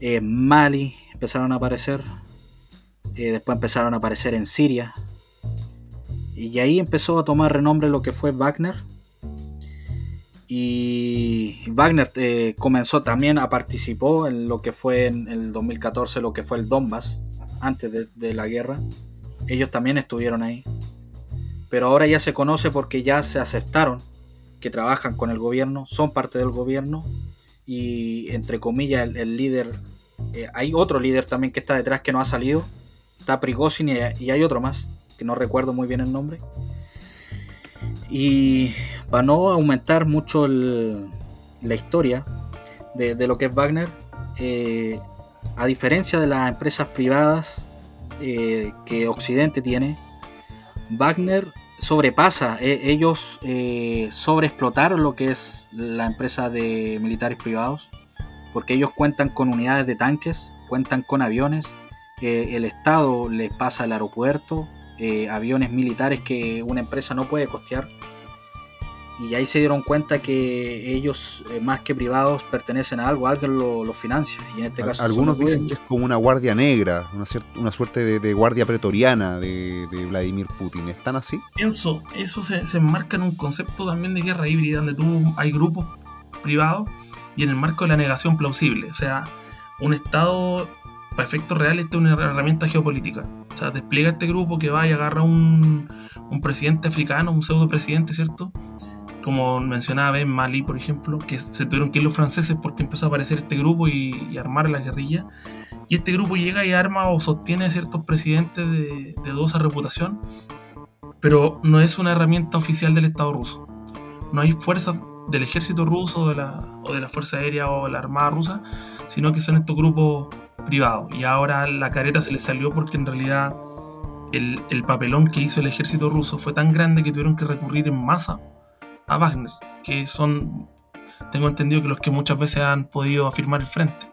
Eh, Mali empezaron a aparecer, eh, después empezaron a aparecer en Siria. Y ahí empezó a tomar renombre lo que fue Wagner y Wagner eh, comenzó también a participar en lo que fue en el 2014, lo que fue el Donbass, antes de, la guerra. Ellos también estuvieron ahí. Pero ahora ya se conoce porque ya se aceptaron que trabajan con el gobierno, son parte del gobierno y entre comillas el, líder, eh, hay otro líder también que está detrás que no ha salido, está Prigozhin y, y hay otro más, que no recuerdo muy bien el nombre. Y para no aumentar mucho la historia de, lo que es Wagner, eh, a diferencia de las empresas privadas eh, que Occidente tiene, Wagner sobrepasa, e, ellos eh, sobreexplotaron lo que es la empresa de militares privados, porque ellos cuentan con unidades de tanques, cuentan con aviones, el Estado les pasa al aeropuerto, aviones militares que una empresa no puede costear y ahí se dieron cuenta que ellos, eh, más que privados, pertenecen a algo, alguien los lo financia. Y en este caso Algunos dicen que es como una guardia negra, una, una suerte de, guardia pretoriana de, Vladimir Putin. ¿Están así? Pienso, eso se, se enmarca en un concepto también de guerra híbrida, donde tú hay grupos privados y en el marco de la negación plausible. O sea, un Estado, para efectos reales, es una herramienta geopolítica. O sea, despliega este grupo que va y agarra un, un presidente africano, un pseudo presidente, ¿cierto? Como mencionaba en Mali, por ejemplo, que se tuvieron que ir los franceses porque empezó a aparecer este grupo y, armar la guerrilla. Y este grupo llega y arma o sostiene a ciertos presidentes de, de dudosa reputación, pero no es una herramienta oficial del Estado ruso. No hay fuerzas del ejército ruso de la, o de la Fuerza Aérea o de la Armada rusa, sino que son estos grupos privados. Y ahora la careta se les salió porque en realidad el, el papelón que hizo el ejército ruso fue tan grande que tuvieron que recurrir en masa a Wagner, que son, tengo entendido que los que muchas veces han podido afirmar el frente.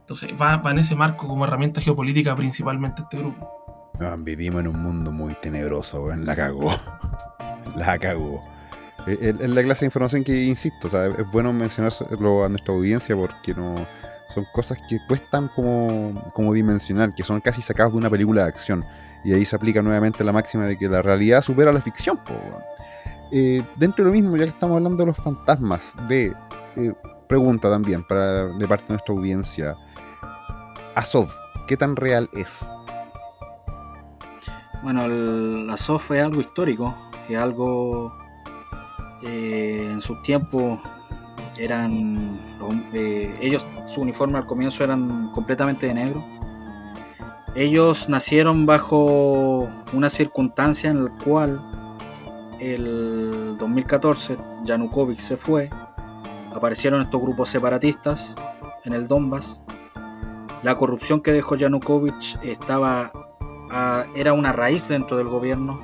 Entonces va, en ese marco como herramienta geopolítica principalmente este grupo. Ah, vivimos en un mundo muy tenebroso, la cagó. [LAUGHS] la cagó. Es la clase de información que insisto, es bueno mencionarlo a nuestra audiencia porque no son cosas que cuestan como, como dimensionar, que son casi sacados de una película de acción. Y ahí se aplica nuevamente la máxima de que la realidad supera la ficción. Eh, dentro de lo mismo, ya que estamos hablando de los fantasmas, de eh, pregunta también para, de parte de nuestra audiencia. Azov, ¿qué tan real es? Bueno, el Azov es algo histórico, es algo eh, en su tiempo eran ellos su uniforme al comienzo eran completamente de negro. Ellos nacieron bajo una circunstancia en la cual el 2014 Yanukovych se fue, aparecieron estos grupos separatistas en el Donbass. La corrupción que dejó Yanukovych estaba, era una raíz dentro del gobierno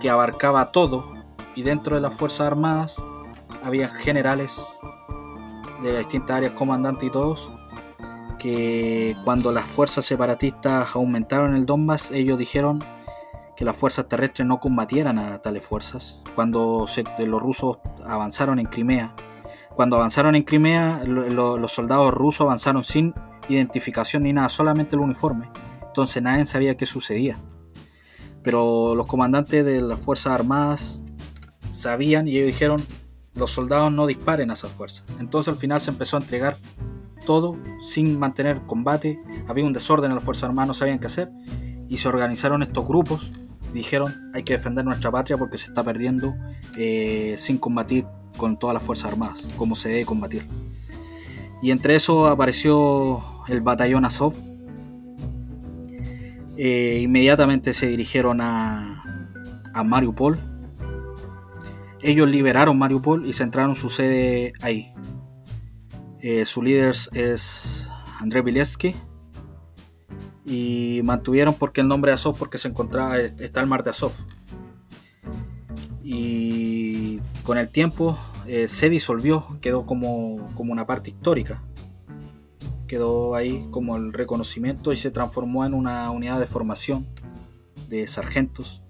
que abarcaba todo y dentro de las Fuerzas Armadas había generales de las distintas áreas, comandantes y todos, que cuando las fuerzas separatistas aumentaron el Donbass, ellos dijeron que las fuerzas terrestres no combatieran a tales fuerzas. Cuando los rusos avanzaron en Crimea, cuando avanzaron en Crimea, los soldados rusos avanzaron sin identificación ni nada, solamente el uniforme. Entonces nadie sabía qué sucedía. Pero los comandantes de las Fuerzas Armadas sabían y ellos dijeron, los soldados no disparen a esas fuerzas. Entonces al final se empezó a entregar todo sin mantener combate. Había un desorden en las Fuerzas Armadas, no sabían qué hacer. Y se organizaron estos grupos. Dijeron, hay que defender nuestra patria porque se está perdiendo eh, sin combatir con todas las Fuerzas Armadas, como se debe combatir. Y entre eso apareció el batallón Azov. Eh, inmediatamente se dirigieron a, a Mariupol. Ellos liberaron Mariupol y centraron su sede ahí. Eh, su líder es André Vilevsky. Y mantuvieron porque el nombre de Azov porque se encontraba, está el mar de Azov. Y con el tiempo eh, se disolvió, quedó como, como una parte histórica. Quedó ahí como el reconocimiento y se transformó en una unidad de formación de sargentos.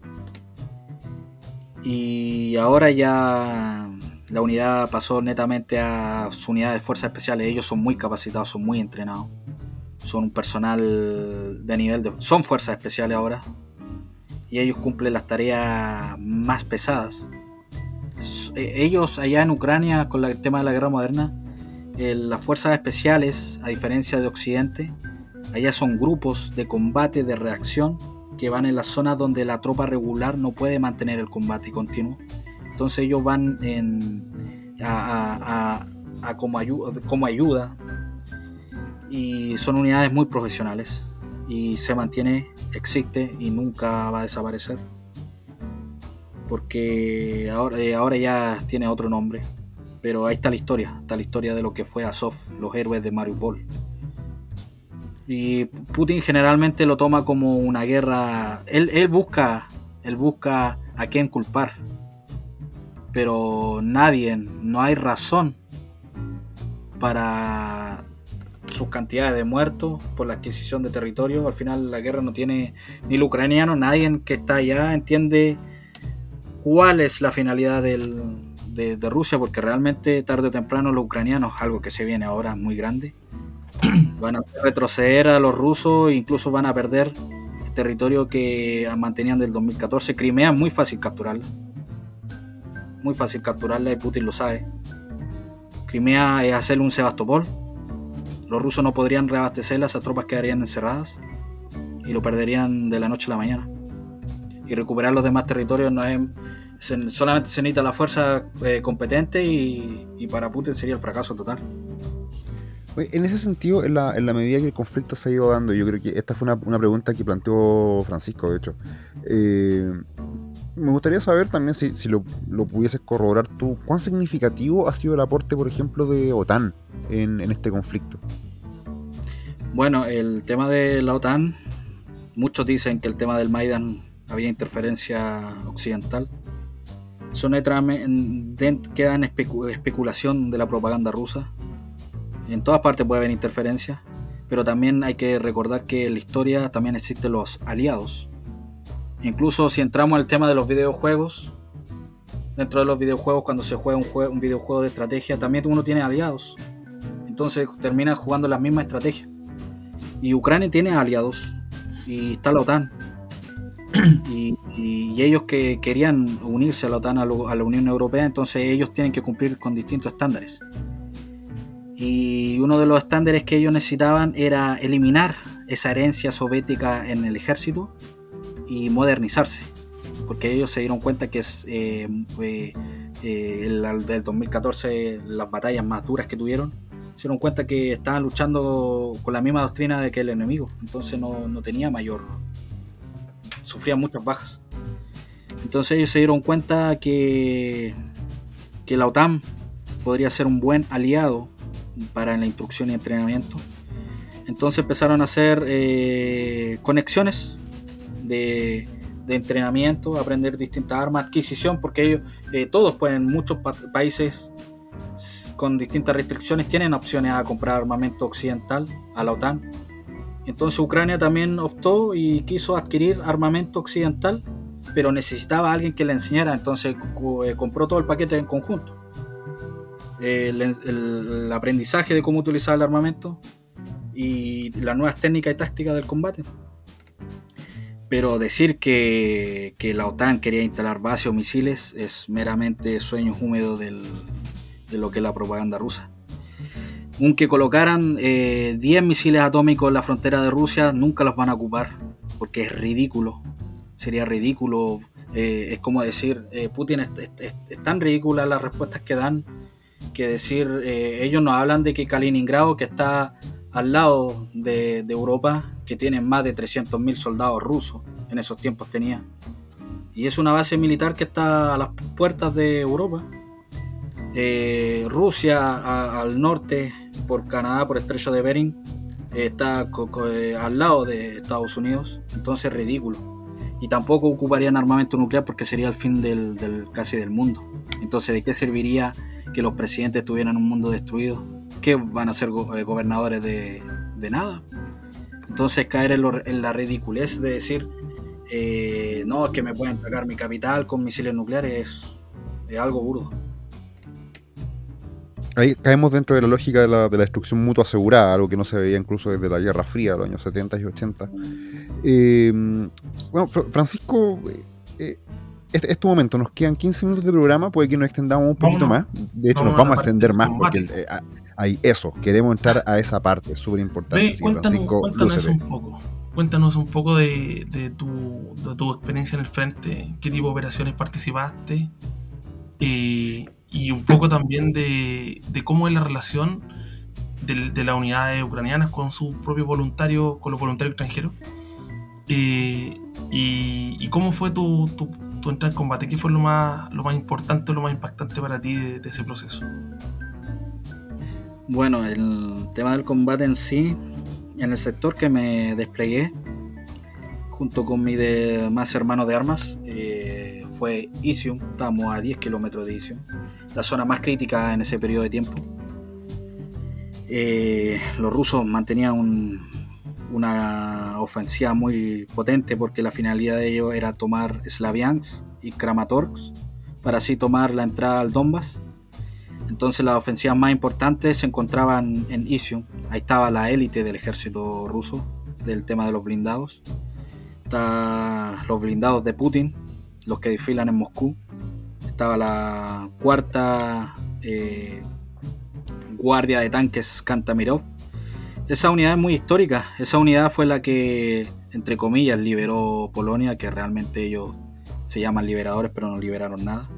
Y ahora ya la unidad pasó netamente a su unidad de fuerzas especiales. Ellos son muy capacitados, son muy entrenados. Son un personal de nivel de... Son fuerzas especiales ahora. Y ellos cumplen las tareas más pesadas eh, ellos allá en Ucrania, con el tema de la guerra moderna, las fuerzas especiales, a diferencia de Occidente, allá son grupos de combate, de reacción, que van en las zonas donde la tropa regular no puede mantener el combate continuo. Entonces ellos van a, como, como ayuda y son unidades muy profesionales y se mantiene, existe y nunca va a desaparecer porque ahora, eh, ahora ya tiene otro nombre. Pero ahí está la historia, está la historia de lo que fue Azov, los héroes de Mariupol. Y Putin generalmente lo toma como una guerra. Él, él busca, él busca a quién culpar. Pero nadie, no hay razón para sus cantidades de muertos por la adquisición de territorio. Al final la guerra no tiene ni el ucraniano, nadie que está allá entiende cuál es la finalidad de, Rusia, porque realmente tarde o temprano los ucranianos, algo que se viene ahora muy grande, [CLEARS THROAT] van a retroceder a los rusos, incluso van a perder el territorio que mantenían del 2014. Crimea es muy fácil capturarla, muy fácil capturarla y Putin lo sabe. Crimea es hacerle un Sebastopol. Los rusos no podrían reabastecerla, esas tropas quedarían encerradas y lo perderían de la noche a la mañana y recuperar los demás territorios no es solamente se necesita la fuerza eh, competente y, para Putin sería el fracaso total. En ese sentido, en la, medida que el conflicto se ha ido dando, yo creo que esta fue una, pregunta que planteó Francisco, de hecho. Eh, me gustaría saber también si, lo, lo, pudieses corroborar tú, ¿cuán significativo ha sido el aporte, por ejemplo, de OTAN en, este conflicto? Bueno, el tema de la OTAN, muchos dicen que el tema del Maidan había interferencia occidental. Son queda en especulación de la propaganda rusa. En todas partes puede haber interferencia, pero también hay que recordar que en la historia también existen los aliados. Incluso si entramos al tema de los videojuegos, dentro de los videojuegos cuando se juega un, un videojuego de estrategia, también uno tiene aliados. Entonces termina jugando la misma estrategia. Y Ucrania tiene aliados. Y está la OTAN. [CLEARS THROAT] y, ellos que querían unirse a la OTAN, a, la Unión Europea, entonces ellos tienen que cumplir con distintos estándares. Y uno de los estándares que ellos necesitaban era eliminar esa herencia soviética en el ejército y modernizarse, porque ellos se dieron cuenta que es eh, eh, el, del 2014 las batallas más duras que tuvieron se dieron cuenta que estaban luchando con la misma doctrina de que el enemigo, entonces no, no tenía mayor sufrían muchas bajas. Entonces ellos se dieron cuenta que, que la OTAN podría ser un buen aliado para la instrucción y entrenamiento. Entonces empezaron a hacer eh, conexiones de, entrenamiento, aprender distintas armas, adquisición, porque ellos, eh, todos pueden, muchos países con distintas restricciones tienen opciones a comprar armamento occidental a la OTAN. Entonces Ucrania también optó y quiso adquirir armamento occidental, pero necesitaba a alguien que le enseñara, entonces eh, compró todo el paquete en conjunto. el aprendizaje de cómo utilizar el armamento, y las nuevas técnicas y tácticas del combate. Pero decir que, que, la OTAN quería instalar bases o misiles es meramente sueños húmedos de lo que es la propaganda rusa. Aunque colocaran 10 eh, misiles atómicos en la frontera de Rusia, nunca los van a ocupar, porque es ridículo. Sería ridículo. Eh, es como decir, eh, Putin es, tan ridícula las respuestas que dan, que decir, ellos nos hablan de que Kaliningrado, que está al lado de, Europa, que tiene más de 300.000 soldados rusos, en esos tiempos tenía. Y es una base militar que está a las puertas de Europa. Eh, Rusia al norte, por Canadá, por Estrecho de Bering, está eh, al lado de Estados Unidos, entonces ridículo. Y tampoco ocuparían armamento nuclear porque sería el fin del, casi del mundo. Entonces, ¿de qué serviría que los presidentes tuvieran un mundo destruido? que van a ser eh, gobernadores de, nada. Entonces caer en, la ridiculez de decir, eh, no, es que me pueden atacar mi capital con misiles nucleares, es, algo burdo. Ahí caemos dentro de la lógica de la, destrucción mutua asegurada, algo que no se veía incluso desde la Guerra Fría de los años 70 y 80. Eh, bueno, Francisco, este, este, momento, nos quedan 15 minutos de programa, puede que nos extendamos un poquito más. De hecho, nos vamos a extender más porque Ahí, eso, queremos entrar a esa parte, es súper importante. cuéntanos, un poco. Cuéntanos un poco de, tu, experiencia en el frente, qué tipo de operaciones participaste eh, y un poco también de, cómo es la relación de, las unidades ucranianas con sus propios voluntarios, con los voluntarios extranjeros. Eh, y, cómo fue tu, tu, entrada en combate, qué fue lo más, lo más importante, lo más impactante para ti de ese proceso. Bueno, el tema del combate en sí, en el sector que me desplegué, junto con mi más hermano de armas, eh, fue Isium, estamos a 10 kilómetros de Isium, la zona más crítica en ese periodo de tiempo. Eh, los rusos mantenían una ofensiva muy potente porque la finalidad de ellos era tomar Slaviansk y Kramatorsk para así tomar la entrada al Donbass entonces las ofensivas más importantes se encontraban en Isium. Ahí estaba la élite del ejército ruso, del tema de los blindados. Está los blindados de Putin, los que desfilan en Moscú. Estaba la cuarta eh, guardia de tanques Kantamirov. Esa unidad es muy histórica. Esa unidad fue la que, entre comillas, liberó Polonia, que realmente ellos se llaman liberadores, pero no liberaron nada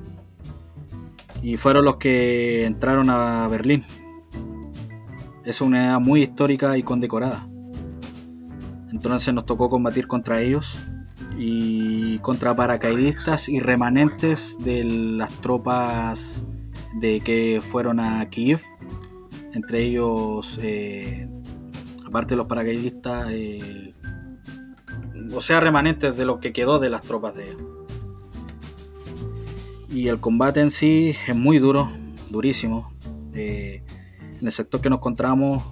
y fueron los que entraron a Berlín. Es una unidad muy histórica y condecorada. Entonces nos tocó combatir contra ellos y contra paracaidistas y remanentes de las tropas de que fueron a Kiev. Entre ellos, eh, aparte de los paracaidistas, eh, o sea, remanentes de lo que quedó de las tropas de ellos. Y el combate en sí es muy duro, durísimo. Eh, en el sector que nos encontramos,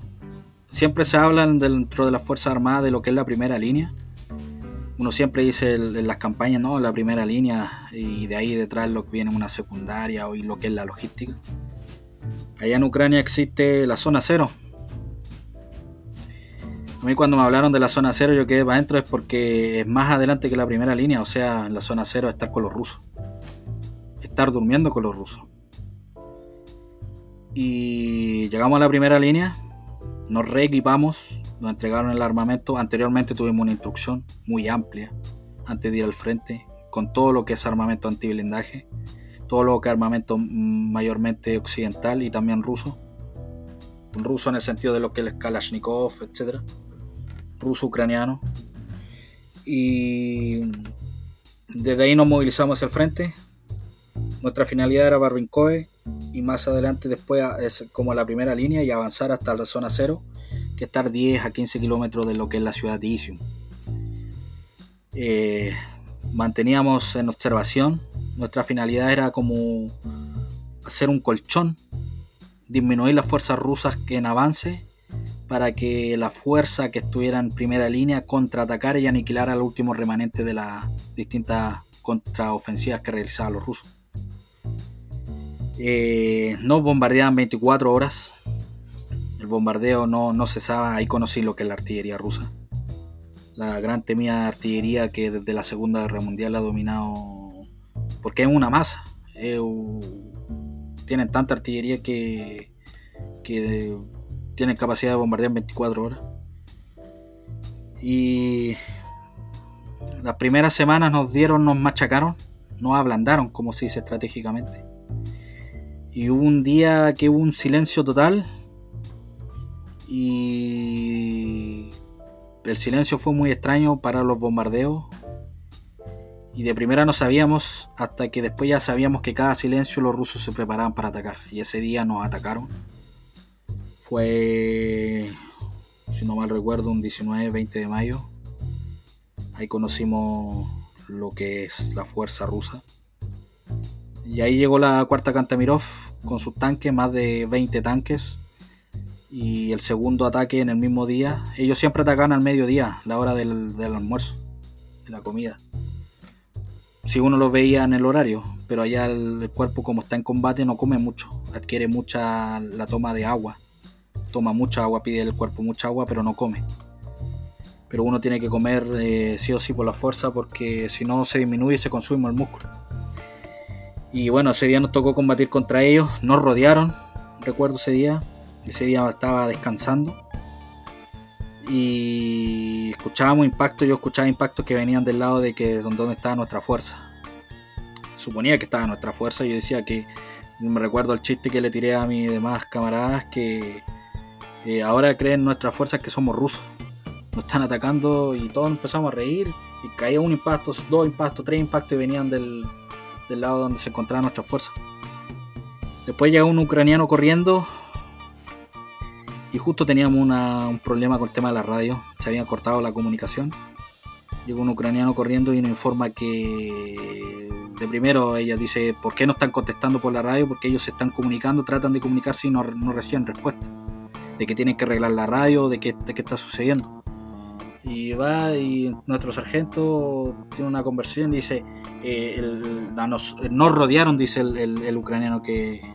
siempre se habla dentro de las Fuerzas Armadas de lo que es la primera línea. Uno siempre dice en las campañas, ¿no? La primera línea y de ahí detrás lo que viene una secundaria o lo que es la logística. Allá en Ucrania existe la zona cero. A mí cuando me hablaron de la zona cero yo quedé para adentro es porque es más adelante que la primera línea, o sea, la zona cero estar con los rusos estar durmiendo con los rusos. Y llegamos a la primera línea, nos reequipamos, nos entregaron el armamento. Anteriormente tuvimos una instrucción muy amplia antes de ir al frente, con todo lo que es armamento antiblindaje, todo lo que es armamento mayormente occidental y también ruso. Ruso en el sentido de lo que es Kalashnikov, etc. Ruso ucraniano. Y desde ahí nos movilizamos hacia el frente, nuestra finalidad era Barbincoe y más adelante después es como la primera línea y avanzar hasta la zona cero, que estar 10 a 15 kilómetros de lo que es la ciudad de Isium. Eh, manteníamos en observación, nuestra finalidad era como hacer un colchón, disminuir las fuerzas rusas que en avance para que la fuerza que estuviera en primera línea contraatacara y aniquilara al último remanente de las distintas contraofensivas que realizaban los rusos. Eh, nos bombardeaban 24 horas. El bombardeo no, no cesaba. Ahí conocí lo que es la artillería rusa. La gran temida artillería que desde la Segunda Guerra Mundial ha dominado. Porque es una masa. tienen tanta artillería que, que tienen capacidad de bombardear en 24 horas. Y las primeras semanas nos dieron, nos machacaron, nos ablandaron, como se dice estratégicamente. Y hubo un día que hubo un silencio total y el silencio fue muy extraño para los bombardeos. Y de primera no sabíamos, hasta que después ya sabíamos que cada silencio los rusos se preparaban para atacar. Y ese día nos atacaron. Fue, si no mal recuerdo, un 19-20 de mayo. Ahí conocimos lo que es la fuerza rusa. Y ahí llegó la cuarta Kantamirov con sus tanques, más de 20 tanques. Y el segundo ataque en el mismo día. Ellos siempre atacan al mediodía, la hora del, almuerzo, de la comida. Si uno lo veía en el horario, pero allá el cuerpo como está en combate no come mucho, adquiere mucha la toma de agua toma mucha agua, pide el cuerpo mucha agua, pero no come. Pero uno tiene que comer eh, sí o sí por la fuerza porque si no se disminuye y se consume el músculo. Y bueno, ese día nos tocó combatir contra ellos, nos rodearon, recuerdo ese día, ese día estaba descansando y escuchábamos impactos, yo escuchaba impactos que venían del lado de que donde estaba nuestra fuerza. Suponía que estaba nuestra fuerza yo decía que me recuerdo el chiste que le tiré a mis demás camaradas que eh, ahora creen nuestras fuerzas que somos rusos. Nos están atacando y todos empezamos a reír. Y caía un impacto, dos impactos, tres impactos y venían del, lado donde se encontraban nuestras fuerzas. Después llegó un ucraniano corriendo y justo teníamos un problema con el tema de la radio. Se había cortado la comunicación. Llegó un ucraniano corriendo y nos informa que de primero ella dice, ¿por qué no están contestando por la radio? Porque ellos se están comunicando, tratan de comunicarse y no reciben respuesta de que tienen que arreglar la radio, de qué, está sucediendo. Y va y nuestro sargento tiene una conversión, dice, eh, nos, rodearon, dice el, ucraniano que,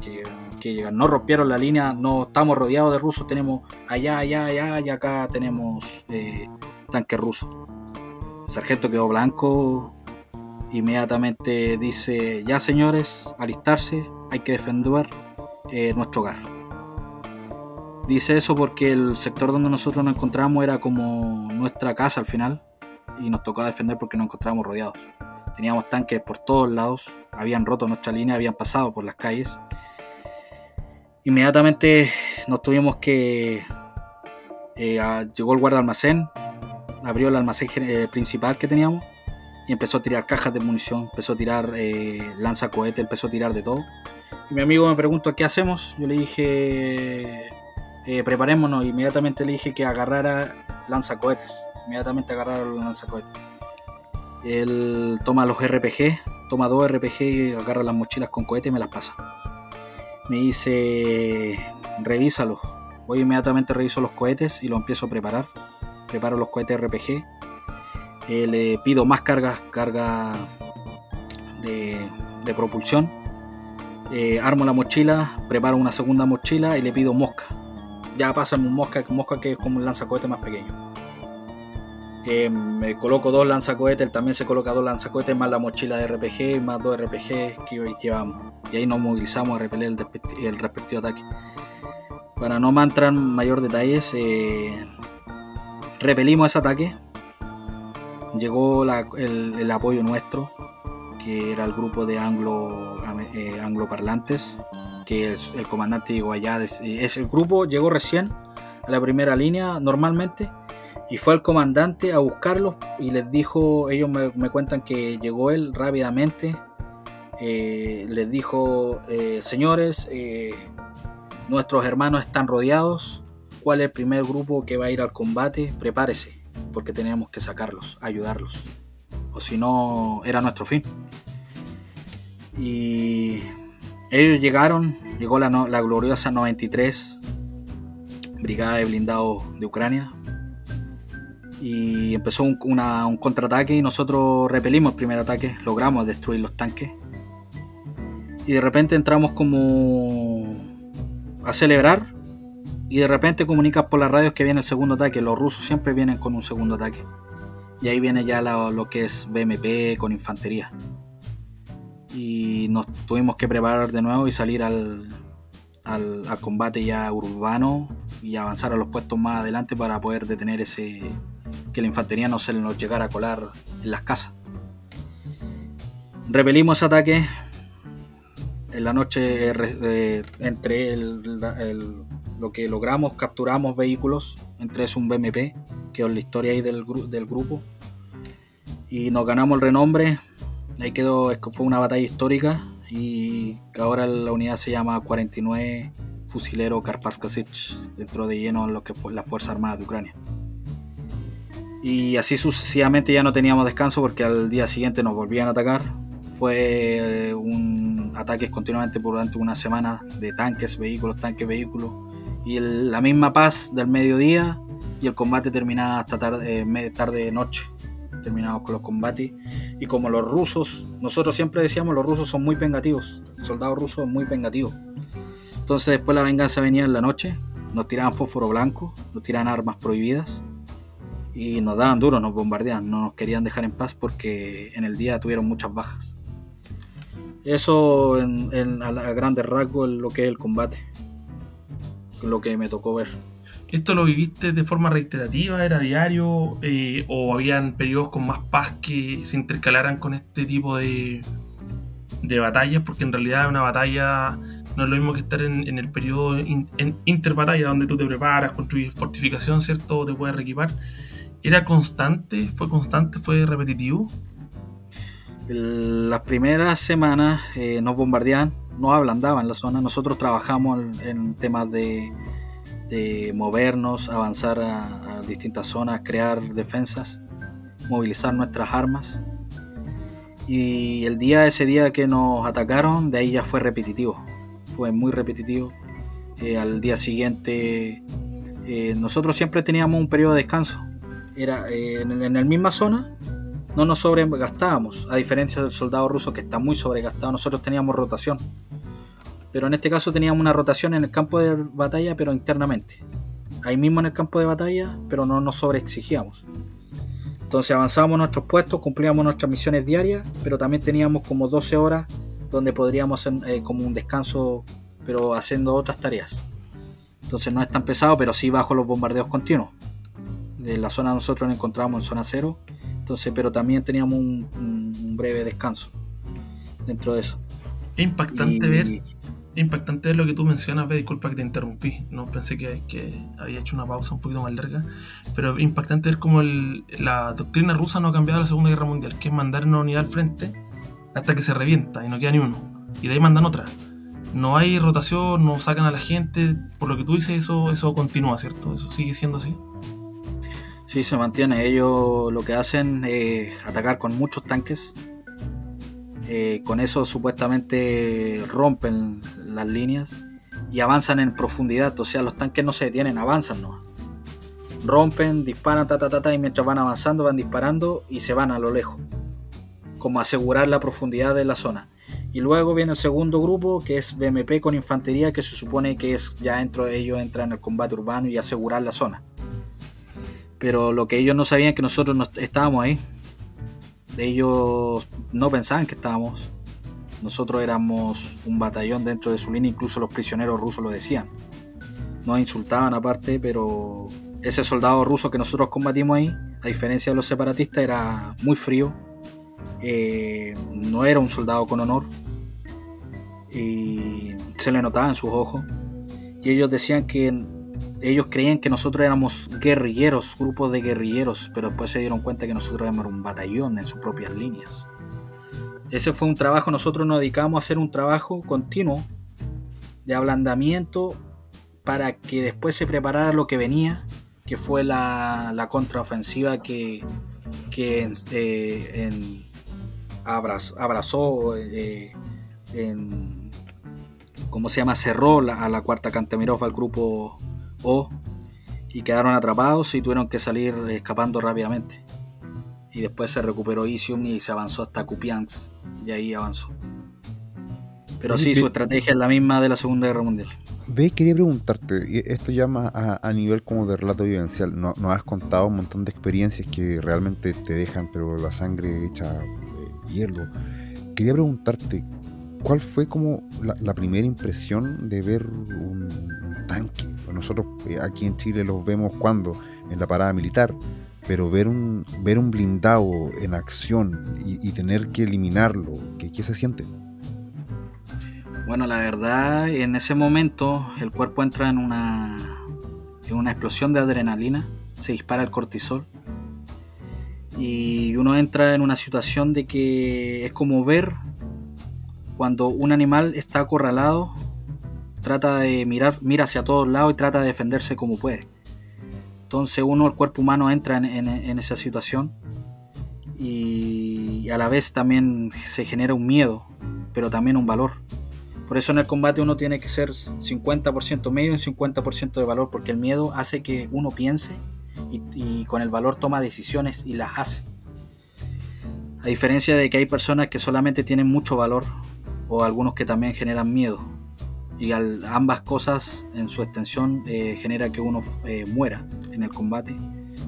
que, que no rompieron la línea, no estamos rodeados de rusos, tenemos allá, allá, allá y acá tenemos eh, tanques rusos. El sargento quedó blanco, inmediatamente dice, ya señores, alistarse, hay que defender eh, nuestro hogar. Dice eso porque el sector donde nosotros nos encontramos era como nuestra casa al final y nos tocaba defender porque nos encontrábamos rodeados. Teníamos tanques por todos lados, habían roto nuestra línea, habían pasado por las calles. Inmediatamente nos tuvimos que... Eh, llegó el guarda almacén, abrió el almacén eh, principal que teníamos y empezó a tirar cajas de munición, empezó a tirar eh, lanzacohetes, empezó a tirar de todo. Y mi amigo me preguntó qué hacemos. Yo le dije eh, preparémonos. Inmediatamente le dije que agarrara lanzacohetes. Inmediatamente agarrara los lanzacohetes. Él toma los RPG, toma dos RPG agarra las mochilas con cohetes y me las pasa. Me dice, revísalo. Voy inmediatamente reviso los cohetes y lo empiezo a preparar. Preparo los cohetes RPG. Eh, le pido más cargas, carga de, propulsión. Eh, armo la mochila, preparo una segunda mochila y le pido mosca ya pasa un mosca, mosca que es como un lanzacohete más pequeño. Eh, me coloco dos lanzacohetes, también se coloca dos lanzacohetes más la mochila de RPG, más dos RPG que llevamos. Y ahí nos movilizamos a repeler el, respectivo ataque. Para no entrar en mayor detalles, eh, repelimos ese ataque. Llegó el, apoyo nuestro, que era el grupo de anglo, eh, angloparlantes que el comandante llegó allá. Es, el grupo llegó recién a la primera línea normalmente y fue el comandante a buscarlos y les dijo, ellos me, cuentan que llegó él rápidamente, eh, les dijo, eh, señores, eh, nuestros hermanos están rodeados, cuál es el primer grupo que va a ir al combate, prepárese, porque tenemos que sacarlos, ayudarlos. O si no, era nuestro fin. Y ellos llegaron, llegó la, gloriosa 93, Brigada de Blindados de Ucrania, y empezó un, un contraataque y nosotros repelimos el primer ataque, logramos destruir los tanques. Y de repente entramos como a celebrar y de repente comunicas por las radios que viene el segundo ataque. Los rusos siempre vienen con un segundo ataque. Y ahí viene ya lo, que es BMP con infantería. Y nos tuvimos que preparar de nuevo y salir al, al, combate ya urbano y avanzar a los puestos más adelante para poder detener ese, que la infantería no se nos llegara a colar en las casas. Repelimos ese ataque. En la noche, eh, entre lo que logramos, capturamos vehículos. Entre es un BMP, que es la historia ahí del, del grupo. Y nos ganamos el renombre. Ahí quedó, fue una batalla histórica. Y ahora la unidad se llama 49 Fusilero Karpaskasic, dentro de lleno lo que fue la Fuerza Armada de Ucrania. Y así sucesivamente ya no teníamos descanso porque al día siguiente nos volvían a atacar. Fue eh, un ataque continuamente durante una semana de tanques, vehículos, tanques, vehículos. Y la misma paz del mediodía y el combate terminaba hasta tarde, eh, tarde noche. Terminamos con los combates. Y como los rusos, nosotros siempre decíamos los rusos son muy vengativos. El soldado ruso es muy vengativo. Entonces después la venganza venía en la noche. Nos tiraban fósforo blanco, nos tiraban armas prohibidas y nos daban duro, nos bombardeaban, no nos querían dejar en paz porque en el día tuvieron muchas bajas. Eso en, a, grandes rasgos es lo que es el combate, lo que me tocó ver. ¿Esto lo viviste de forma reiterativa? ¿Era diario? Eh, ¿O habían periodos con más paz que se intercalaran con este tipo de, de batallas? Porque en realidad una batalla no es lo mismo que estar en, el periodo in, interbatalla, donde tú te preparas, construyes fortificación, ¿cierto? Te puedes reequipar ¿Era constante? ¿Fue constante? ¿Fue repetitivo? Las primeras semanas eh, nos bombardeaban, nos ablandaban la zona. Nosotros trabajamos en, temas de, movernos, avanzar a, distintas zonas, crear defensas, movilizar nuestras armas. Y el día, ese día que nos atacaron, de ahí ya fue repetitivo. Fue muy repetitivo. Eh, al día siguiente, eh, nosotros siempre teníamos un periodo de descanso era eh, en, la misma zona, no nos sobregastábamos, a diferencia del soldado ruso que está muy sobregastado, nosotros teníamos rotación. Pero en este caso teníamos una rotación en el campo de batalla, pero internamente. Ahí mismo en el campo de batalla, pero no nos sobreexigíamos. Entonces avanzábamos nuestros puestos, cumplíamos nuestras misiones diarias, pero también teníamos como 12 horas donde podríamos hacer eh, como un descanso, pero haciendo otras tareas. Entonces no es tan pesado, pero sí bajo los bombardeos continuos de la zona nosotros nos encontrábamos en zona cero, entonces, pero también teníamos un, breve descanso dentro de eso. Es impactante ver impactante ver lo que tú mencionas, disculpa que te interrumpí, no pensé que, que, había hecho una pausa un poquito más larga, pero es impactante ver cómo la doctrina rusa no ha cambiado la Segunda Guerra Mundial, que es mandar una unidad al frente hasta que se revienta y no queda ni uno, y de ahí mandan otra. No hay rotación, no sacan a la gente, por lo que tú dices, eso, eso continúa, ¿cierto? Eso sigue siendo así. Sí, se mantiene. Ellos lo que hacen es atacar con muchos tanques. Eh, con eso supuestamente rompen las líneas y avanzan en profundidad. O sea, los tanques no se detienen, avanzan ¿no? Rompen, disparan, ta, ta, ta, ta, y mientras van avanzando van disparando y se van a lo lejos. Como asegurar la profundidad de la zona. Y luego viene el segundo grupo que es BMP con infantería que se supone que es ya dentro de ellos entran en el combate urbano y asegurar la zona. Pero lo que ellos no sabían que nosotros no estábamos ahí. Ellos no pensaban que estábamos. Nosotros éramos un batallón dentro de su línea, incluso los prisioneros rusos lo decían. Nos insultaban aparte, pero ese soldado ruso que nosotros combatimos ahí, a diferencia de los separatistas, era muy frío. Eh, no era un soldado con honor. Y se le notaba en sus ojos. Y ellos decían que ellos creían que nosotros éramos guerrilleros, grupos de guerrilleros, pero después se dieron cuenta que nosotros éramos un batallón en sus propias líneas. Ese fue un trabajo, nosotros nos dedicamos a hacer un trabajo continuo de ablandamiento para que después se preparara lo que venía, que fue la, la contraofensiva que, que eh, en, abrazó, eh, en, ¿cómo se llama? Cerró a la cuarta Cantemirov al grupo O y quedaron atrapados y tuvieron que salir escapando rápidamente. Y después se recuperó Isium y se avanzó hasta Kupiansk y ahí avanzó. Pero sí, su estrategia es la misma de la Segunda Guerra Mundial. Ve, quería preguntarte, esto ya más a, nivel como de relato vivencial, nos no has contado un montón de experiencias que realmente te dejan, pero la sangre hecha eh, hielo. Quería preguntarte, ¿cuál fue como la, primera impresión de ver un, tanque? Nosotros eh, aquí en Chile los vemos cuando, en la parada militar, pero ver un, ver un blindado en acción y, tener que eliminarlo, ¿qué, ¿qué se siente? Bueno, la verdad, en ese momento el cuerpo entra en una, en una explosión de adrenalina, se dispara el cortisol y uno entra en una situación de que es como ver cuando un animal está acorralado, trata de mirar, mira hacia todos lados y trata de defenderse como puede. Entonces uno, el cuerpo humano, entra en, esa situación y a la vez también se genera un miedo, pero también un valor. Por eso en el combate uno tiene que ser 50% medio y 50% de valor, porque el miedo hace que uno piense y, con el valor toma decisiones y las hace. A diferencia de que hay personas que solamente tienen mucho valor o algunos que también generan miedo. Y ambas cosas en su extensión eh, genera que uno eh, muera en el combate.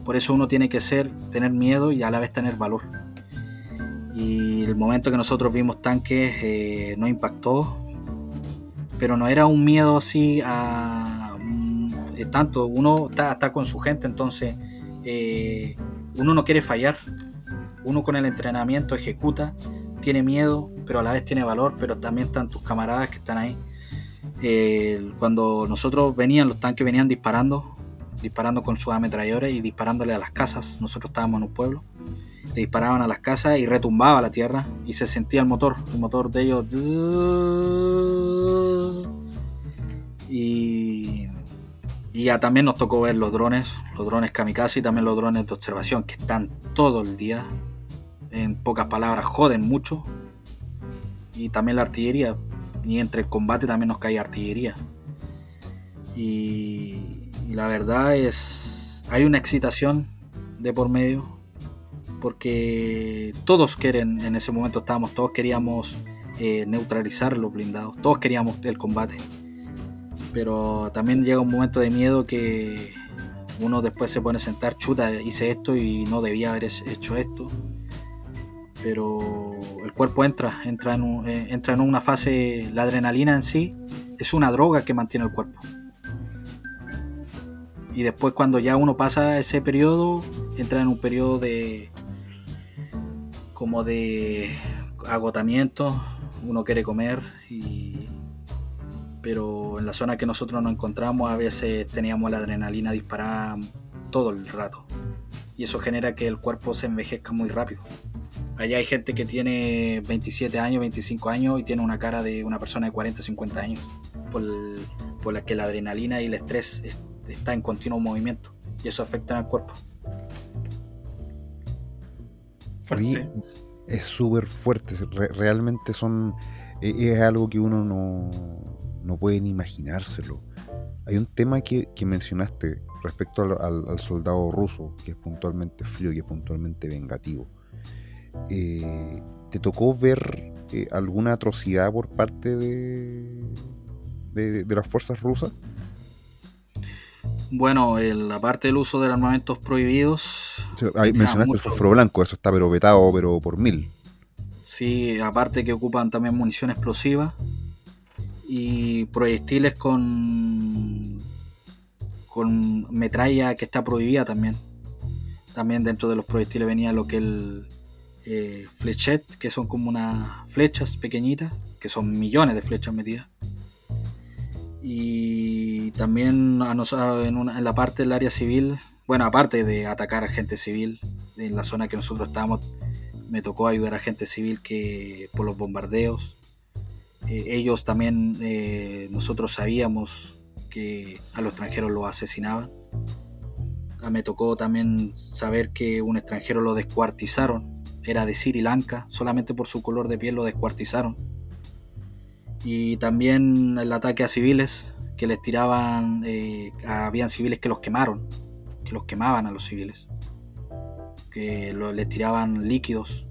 Por eso uno tiene que ser, tener miedo y a la vez tener valor. Y el momento que nosotros vimos tanques eh, no impactó, pero no era un miedo así a mm, eh, tanto uno está, con su gente entonces eh, uno no quiere fallar uno con el entrenamiento ejecuta tiene miedo pero a la vez tiene valor pero también están tus camaradas que están ahí eh, cuando nosotros venían los tanques venían disparando disparando con sus ametralladores y disparándole a las casas nosotros estábamos en un pueblo le disparaban a las casas y retumbaba la tierra y se sentía el motor, el motor de ellos. Y, y ya también nos tocó ver los drones, los drones kamikaze y también los drones de observación que están todo el día. En pocas palabras, joden mucho. Y también la artillería. Y entre el combate también nos cae artillería. Y, la verdad es, hay una excitación de por medio porque todos quieren, en ese momento estábamos, todos queríamos eh, neutralizar los blindados, todos queríamos el combate. Pero también llega un momento de miedo que uno después se pone a sentar, chuta, hice esto y no debía haber hecho esto. Pero el cuerpo entra, entra en, eh, entra en una fase, la adrenalina en sí es una droga que mantiene el cuerpo. Y después cuando ya uno pasa ese periodo, entra en un periodo de, como de agotamiento, uno quiere comer y pero en la zona que nosotros nos encontramos a veces teníamos la adrenalina disparada todo el rato y eso genera que el cuerpo se envejezca muy rápido. Allá hay gente que tiene 27 años, 25 años y tiene una cara de una persona de 40, 50 años por, por la que la adrenalina y el estrés está en continuo movimiento y eso afecta al cuerpo. Es súper fuerte, realmente son. E, es algo que uno no, no puede ni imaginárselo. Hay un tema que, mencionaste respecto al, soldado ruso, que es puntualmente frío y es puntualmente vengativo. Eh, ¿Te tocó ver eh, alguna atrocidad por parte de, de las fuerzas rusas? Bueno, la parte del uso de armamentos prohibidos. ahí mencionaste el fósforo blanco, eso está pero vetado, pero por mil. Sí, aparte que ocupan también munición explosiva y proyectiles con con metralla que está prohibida también. También dentro de los proyectiles venía lo que el eh, flechet, que son como unas flechas pequeñitas, que son millones de flechas metidas y también en, la parte del área civil, bueno, aparte de atacar a gente civil, en la zona que nosotros estábamos, me tocó ayudar a gente civil que por los bombardeos. Eh, ellos también, eh, nosotros sabíamos que a los extranjeros los asesinaban. Ah, me tocó también saber que un extranjero lo descuartizaron, era de Sri Lanka, solamente por su color de piel lo descuartizaron. Y también el ataque a civiles, que les tiraban, eh, habían civiles que los quemaron, que los quemaban a los civiles, que les tiraban líquidos.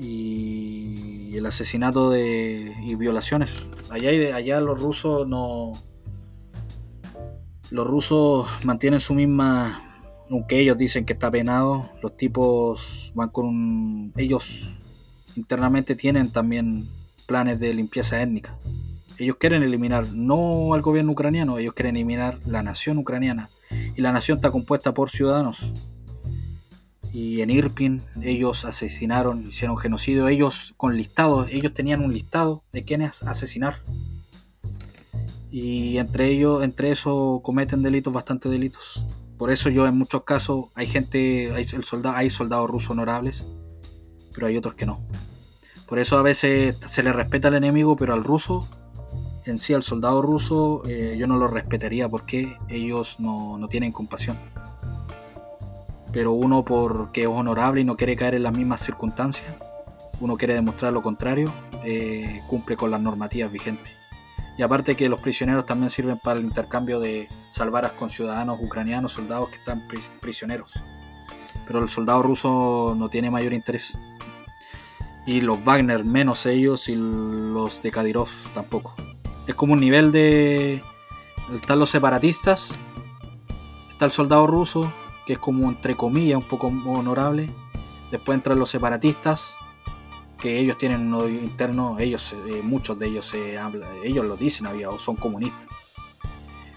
Y el asesinato de, y violaciones. Allá, allá los rusos no, los rusos mantienen su misma, aunque ellos dicen que está penado, los tipos van con un, ellos internamente tienen también planes de limpieza étnica. Ellos quieren eliminar no al gobierno ucraniano, ellos quieren eliminar la nación ucraniana. Y la nación está compuesta por ciudadanos. Y en Irpin ellos asesinaron, hicieron genocidio, ellos con listados, ellos tenían un listado de quienes asesinar y entre ellos, entre eso cometen delitos, bastante delitos. Por eso yo en muchos casos hay gente, hay, soldado, hay soldados rusos honorables, pero hay otros que no. Por eso a veces se le respeta al enemigo, pero al ruso, en sí al soldado ruso, eh, yo no lo respetaría porque ellos no, no, tienen compasión. Pero uno porque es honorable y no quiere caer en las mismas circunstancias, uno quiere demostrar lo contrario, eh, cumple con las normativas vigentes. Y aparte que los prisioneros también sirven para el intercambio de salvar a conciudadanos ucranianos, soldados que están prisioneros. Pero el soldado ruso no tiene mayor interés. Y los Wagner menos ellos y los de Kadyrov tampoco. Es como un nivel de... Están los separatistas, está el soldado ruso, que es como entre comillas un poco honorable. Después entran los separatistas, que ellos tienen un odio interno, ellos, eh, muchos de ellos se habla, ellos lo dicen o son comunistas.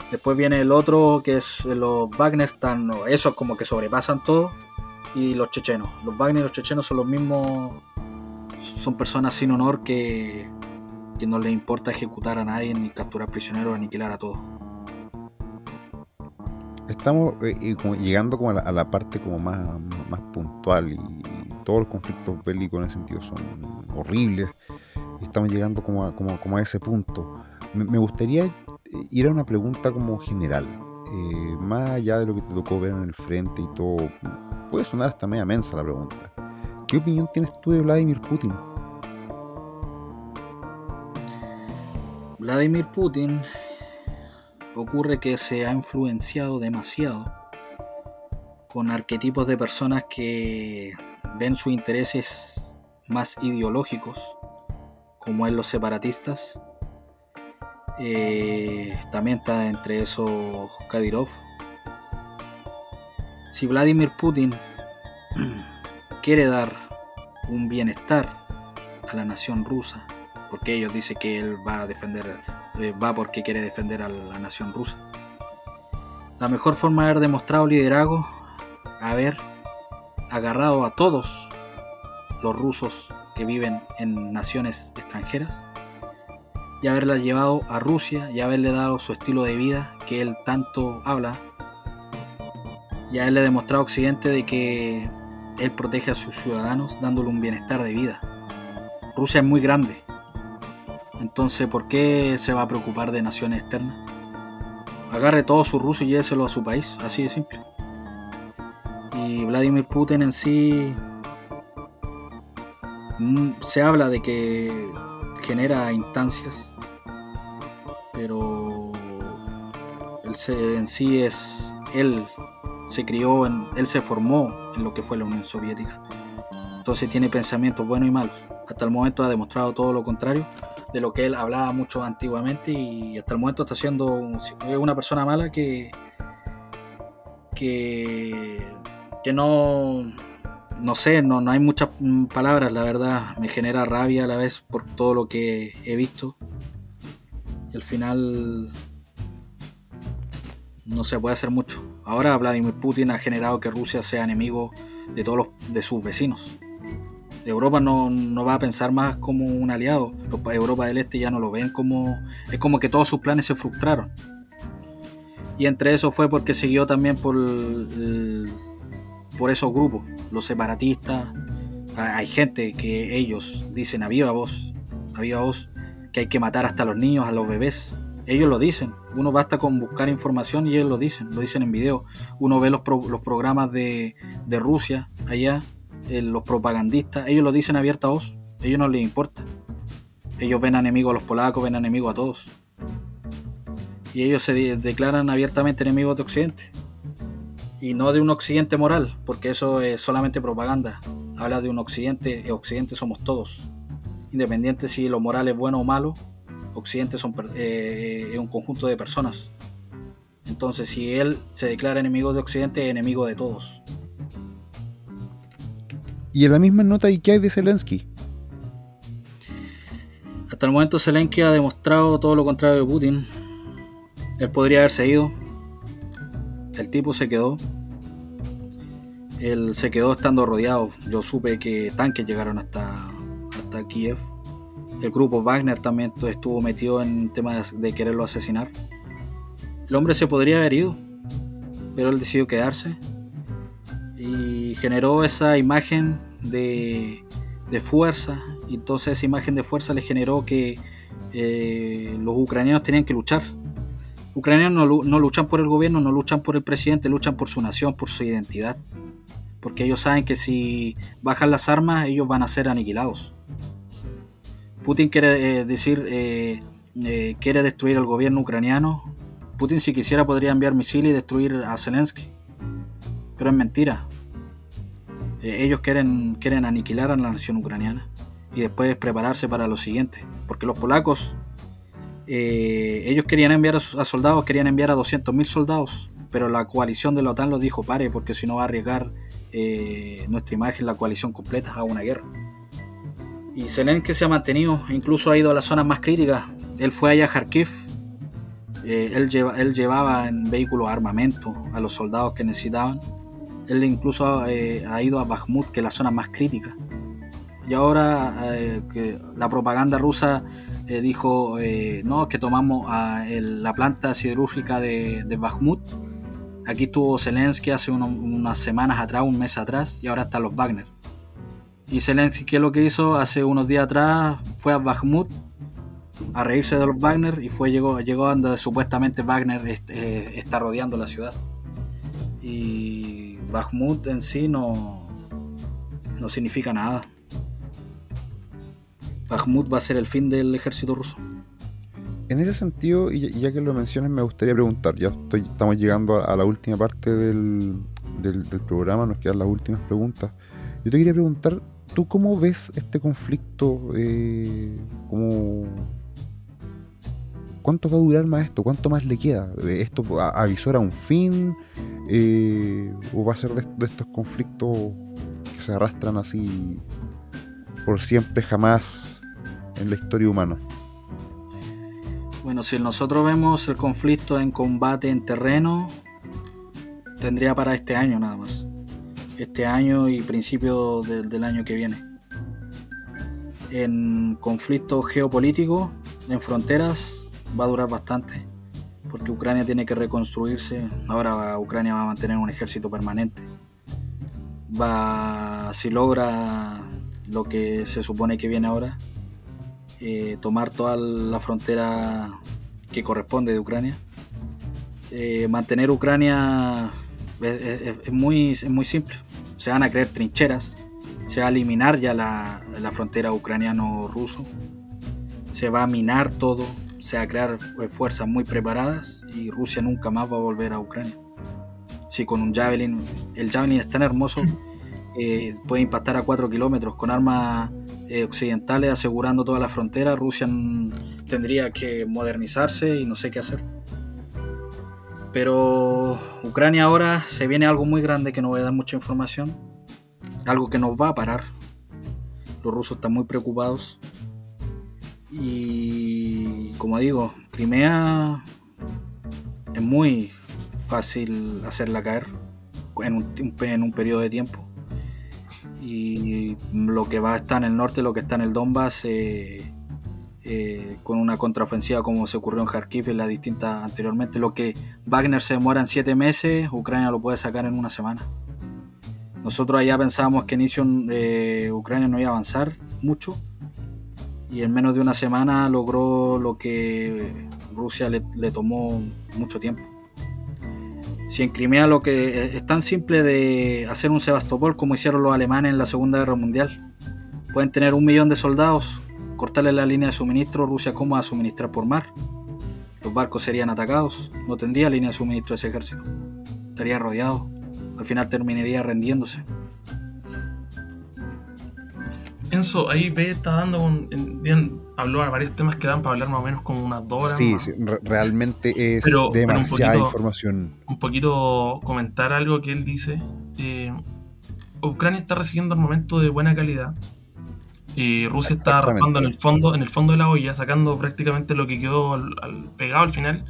Después viene el otro que es los Wagner, están, esos como que sobrepasan todo, y los chechenos. Los Wagner y los chechenos son los mismos, son personas sin honor que, que no les importa ejecutar a nadie, ni capturar prisioneros, aniquilar a todos. Estamos eh, llegando como a la, parte como más, más puntual y todos los conflictos bélicos en ese sentido son horribles. Estamos llegando como a, como, a ese punto. Me, gustaría ir a una pregunta como general. Eh, más allá de lo que te tocó ver en el frente y todo, puede sonar hasta media mensa la pregunta. ¿Qué opinión tienes tú de Vladimir Putin? Vladimir Putin ocurre que se ha influenciado demasiado con arquetipos de personas que ven sus intereses más ideológicos, como en los separatistas. Eh, también está entre esos Kadyrov. Si Vladimir Putin [CLEARS THROAT] quiere dar un bienestar a la nación rusa, porque ellos dicen que él va a defender, eh, va porque quiere defender a la nación rusa. La mejor forma de haber demostrado liderazgo, haber agarrado a todos los rusos que viven en naciones extranjeras y haberla llevado a Rusia y haberle dado su estilo de vida que él tanto habla y haberle demostrado a Occidente de que él protege a sus ciudadanos dándole un bienestar de vida. Rusia es muy grande, entonces ¿por qué se va a preocupar de naciones externas? Agarre todo su ruso y lléveselo a su país, así de simple. Y Vladimir Putin en sí mm, se habla de que genera instancias, pero él en sí es él se crió en él se formó en lo que fue la Unión Soviética. Entonces tiene pensamientos buenos y malos. Hasta el momento ha demostrado todo lo contrario de lo que él hablaba mucho antiguamente y hasta el momento está siendo una persona mala que que que no, no sé, no, no hay muchas palabras, la verdad, me genera rabia a la vez por todo lo que he visto. Y al final no se puede hacer mucho. Ahora Vladimir Putin ha generado que Rusia sea enemigo de todos los, de sus vecinos. Europa no, no, va a pensar más como un aliado. Europa del Este ya no lo ven como. Es como que todos sus planes se frustraron. Y entre eso fue porque siguió también por por esos grupos, los separatistas. Hay gente que ellos dicen a viva voz, a viva voz, que hay que matar hasta los niños, a los bebés. Ellos lo dicen. Uno basta con buscar información y ellos lo dicen. Lo dicen en video. Uno ve los, los programas de, de, Rusia allá, eh, los propagandistas. Ellos lo dicen abierta voz. Ellos no les importa. Ellos ven enemigos a los polacos, ven enemigos a todos. Y ellos se declaran abiertamente enemigos de Occidente. Y no de un Occidente moral, porque eso es solamente propaganda. Habla de un Occidente, y Occidente somos todos. Independiente si lo moral es bueno o malo, Occidente son, eh, es un conjunto de personas. Entonces, si él se declara enemigo de Occidente, es enemigo de todos. Y en la misma nota, ¿y qué hay de Zelensky? Hasta el momento Zelensky ha demostrado todo lo contrario de Putin. Él podría haberse ido. El tipo se quedó. Él se quedó estando rodeado. Yo supe que tanques llegaron hasta, hasta Kiev el grupo Wagner también estuvo metido en temas de quererlo asesinar. El hombre se podría haber ido, pero él decidió quedarse y generó esa imagen de, fuerza. Y entonces esa imagen de fuerza le generó que eh, los ucranianos tenían que luchar. Ucranianos no, luchan por el gobierno, no luchan por el presidente, luchan por su nación, por su identidad. Porque ellos saben que si bajan las armas, ellos van a ser aniquilados. Putin quiere eh, decir, eh, eh, quiere destruir al gobierno ucraniano. Putin si quisiera podría enviar misiles y destruir a Zelensky. Pero es mentira. ellos quieren, quieren aniquilar a la nación ucraniana y después prepararse para lo siguiente. Porque los polacos, ellos querían enviar a soldados, querían enviar a 200.000 soldados. Pero la coalición de la OTAN los dijo, pare, porque si no va a arriesgar nuestra imagen, la coalición completa, a una guerra. Y Zelensky se ha mantenido, incluso ha ido a las zonas más críticas. Él fue allá a Kharkiv. Eh, él, lleva, él llevaba en vehículos armamento a los soldados que necesitaban. Él incluso eh, ha ido a Bakhmut, que es la zona más crítica. Y ahora eh, que la propaganda rusa dijo, no, que tomamos la planta siderúrgica de, de Bakhmut. Aquí estuvo Zelensky hace unas semanas atrás, un mes atrás, y ahora están los Wagner. Y Zelensky, ¿qué es lo que hizo? Hace unos días atrás fue a Bakhmut a reírse de los Wagner y fue llegó, llegó donde supuestamente Wagner eh, está rodeando la ciudad. Y Bakhmut en sí no, no significa nada. Bakhmut va a ser el fin del ejército ruso. En ese sentido, y ya que lo mencionas, me gustaría preguntar, ya estoy, estamos llegando a, la última parte del, programa, nos quedan las últimas preguntas. Yo te quería preguntar ¿Tú cómo ves este conflicto? Eh, ¿Cuánto va a durar más esto? ¿Cuánto más le queda? ¿Esto avisora un fin? Eh, ¿O va a ser de, estos conflictos que se arrastran así por siempre, jamás en la historia humana? Bueno, si nosotros vemos el conflicto en combate en terreno, tendría para este año nada más este año y principio del año que viene. En conflicto geopolítico, en fronteras, va a durar bastante, porque Ucrania tiene que reconstruirse. Ahora Ucrania va a mantener un ejército permanente. Va, si logra lo que se supone que viene ahora, eh, tomar toda la frontera que corresponde de Ucrania. Eh, mantener Ucrania es, muy, es muy simple se van a crear trincheras, se va a eliminar ya la, frontera ucraniano-ruso, se va a minar todo, se va a crear fuerzas muy preparadas y Rusia nunca más va a volver a Ucrania. Si con un Javelin, el Javelin es tan hermoso, eh, puede impactar a 4 kilómetros con armas eh, occidentales asegurando toda la frontera, Rusia tendría que modernizarse y no sé qué hacer. Pero Ucrania ahora se viene algo muy grande que no voy a dar mucha información. Algo que nos va a parar. Los rusos están muy preocupados. Y como digo, Crimea es muy fácil hacerla caer en un, en un periodo de tiempo. Y lo que va a estar en el norte, lo que está en el Donbass, eh, eh, con una contraofensiva como se ocurrió en Kharkiv y la distinta anteriormente. Lo que Wagner se demora en siete meses, Ucrania lo puede sacar en una semana. Nosotros allá pensábamos que inicio eh, Ucrania no iba a avanzar mucho y en menos de una semana logró lo que Rusia le, le tomó mucho tiempo. Si en Crimea lo que es tan simple de hacer un Sebastopol como hicieron los alemanes en la Segunda Guerra Mundial. Pueden tener un millón de soldados, cortarle la línea de suministro, Rusia cómo va a suministrar por mar. Los barcos serían atacados, no tendría línea de suministro ese ejército. Estaría rodeado. Al final terminaría rendiéndose. Ahí ve está dando un. habló a varios temas que dan para hablar más o menos como unas dos horas. Sí, sí realmente es demasiada información. Un poquito comentar algo que él dice. Eh, Ucrania está recibiendo armamento de buena calidad. Y Rusia está raspando en el fondo, en el fondo de la olla, sacando prácticamente lo que quedó al, pegado al final.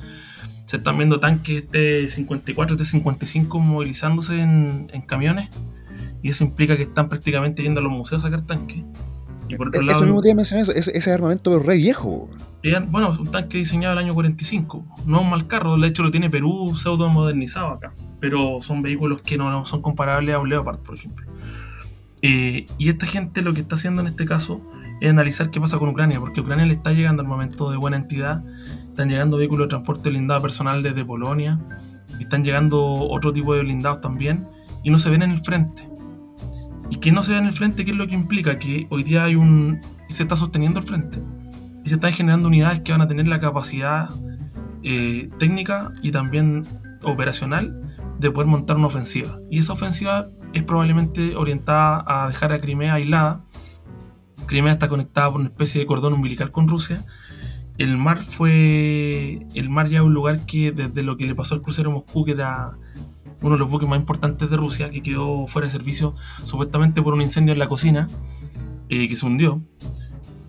Se están viendo tanques de 54, de 55 movilizándose en, en camiones y eso implica que están prácticamente yendo a los museos a sacar tanques. Y por otro eso mismo te mencionar eso, ese, ese armamento es re viejo. Bueno, es un tanque diseñado el año 45. No es un mal carro, de hecho lo tiene Perú pseudo modernizado acá. Pero son vehículos que no, son comparables a un Leopard, por ejemplo. Eh, y esta gente lo que está haciendo en este caso es analizar qué pasa con Ucrania, porque a Ucrania le está llegando armamento de buena entidad, están llegando vehículos de transporte blindado personal desde Polonia, están llegando otro tipo de blindados también, y no se ven en el frente y que no se ve en el frente, ¿qué es lo que implica? Que hoy día hay un. se está sosteniendo el frente. Y se están generando unidades que van a tener la capacidad eh, técnica y también operacional de poder montar una ofensiva. Y esa ofensiva es probablemente orientada a dejar a Crimea aislada. Crimea está conectada por una especie de cordón umbilical con Rusia. El mar fue. El mar ya es un lugar que desde lo que le pasó al crucero Moscú, que era uno de los buques más importantes de Rusia, que quedó fuera de servicio supuestamente por un incendio en la cocina, eh, que se hundió.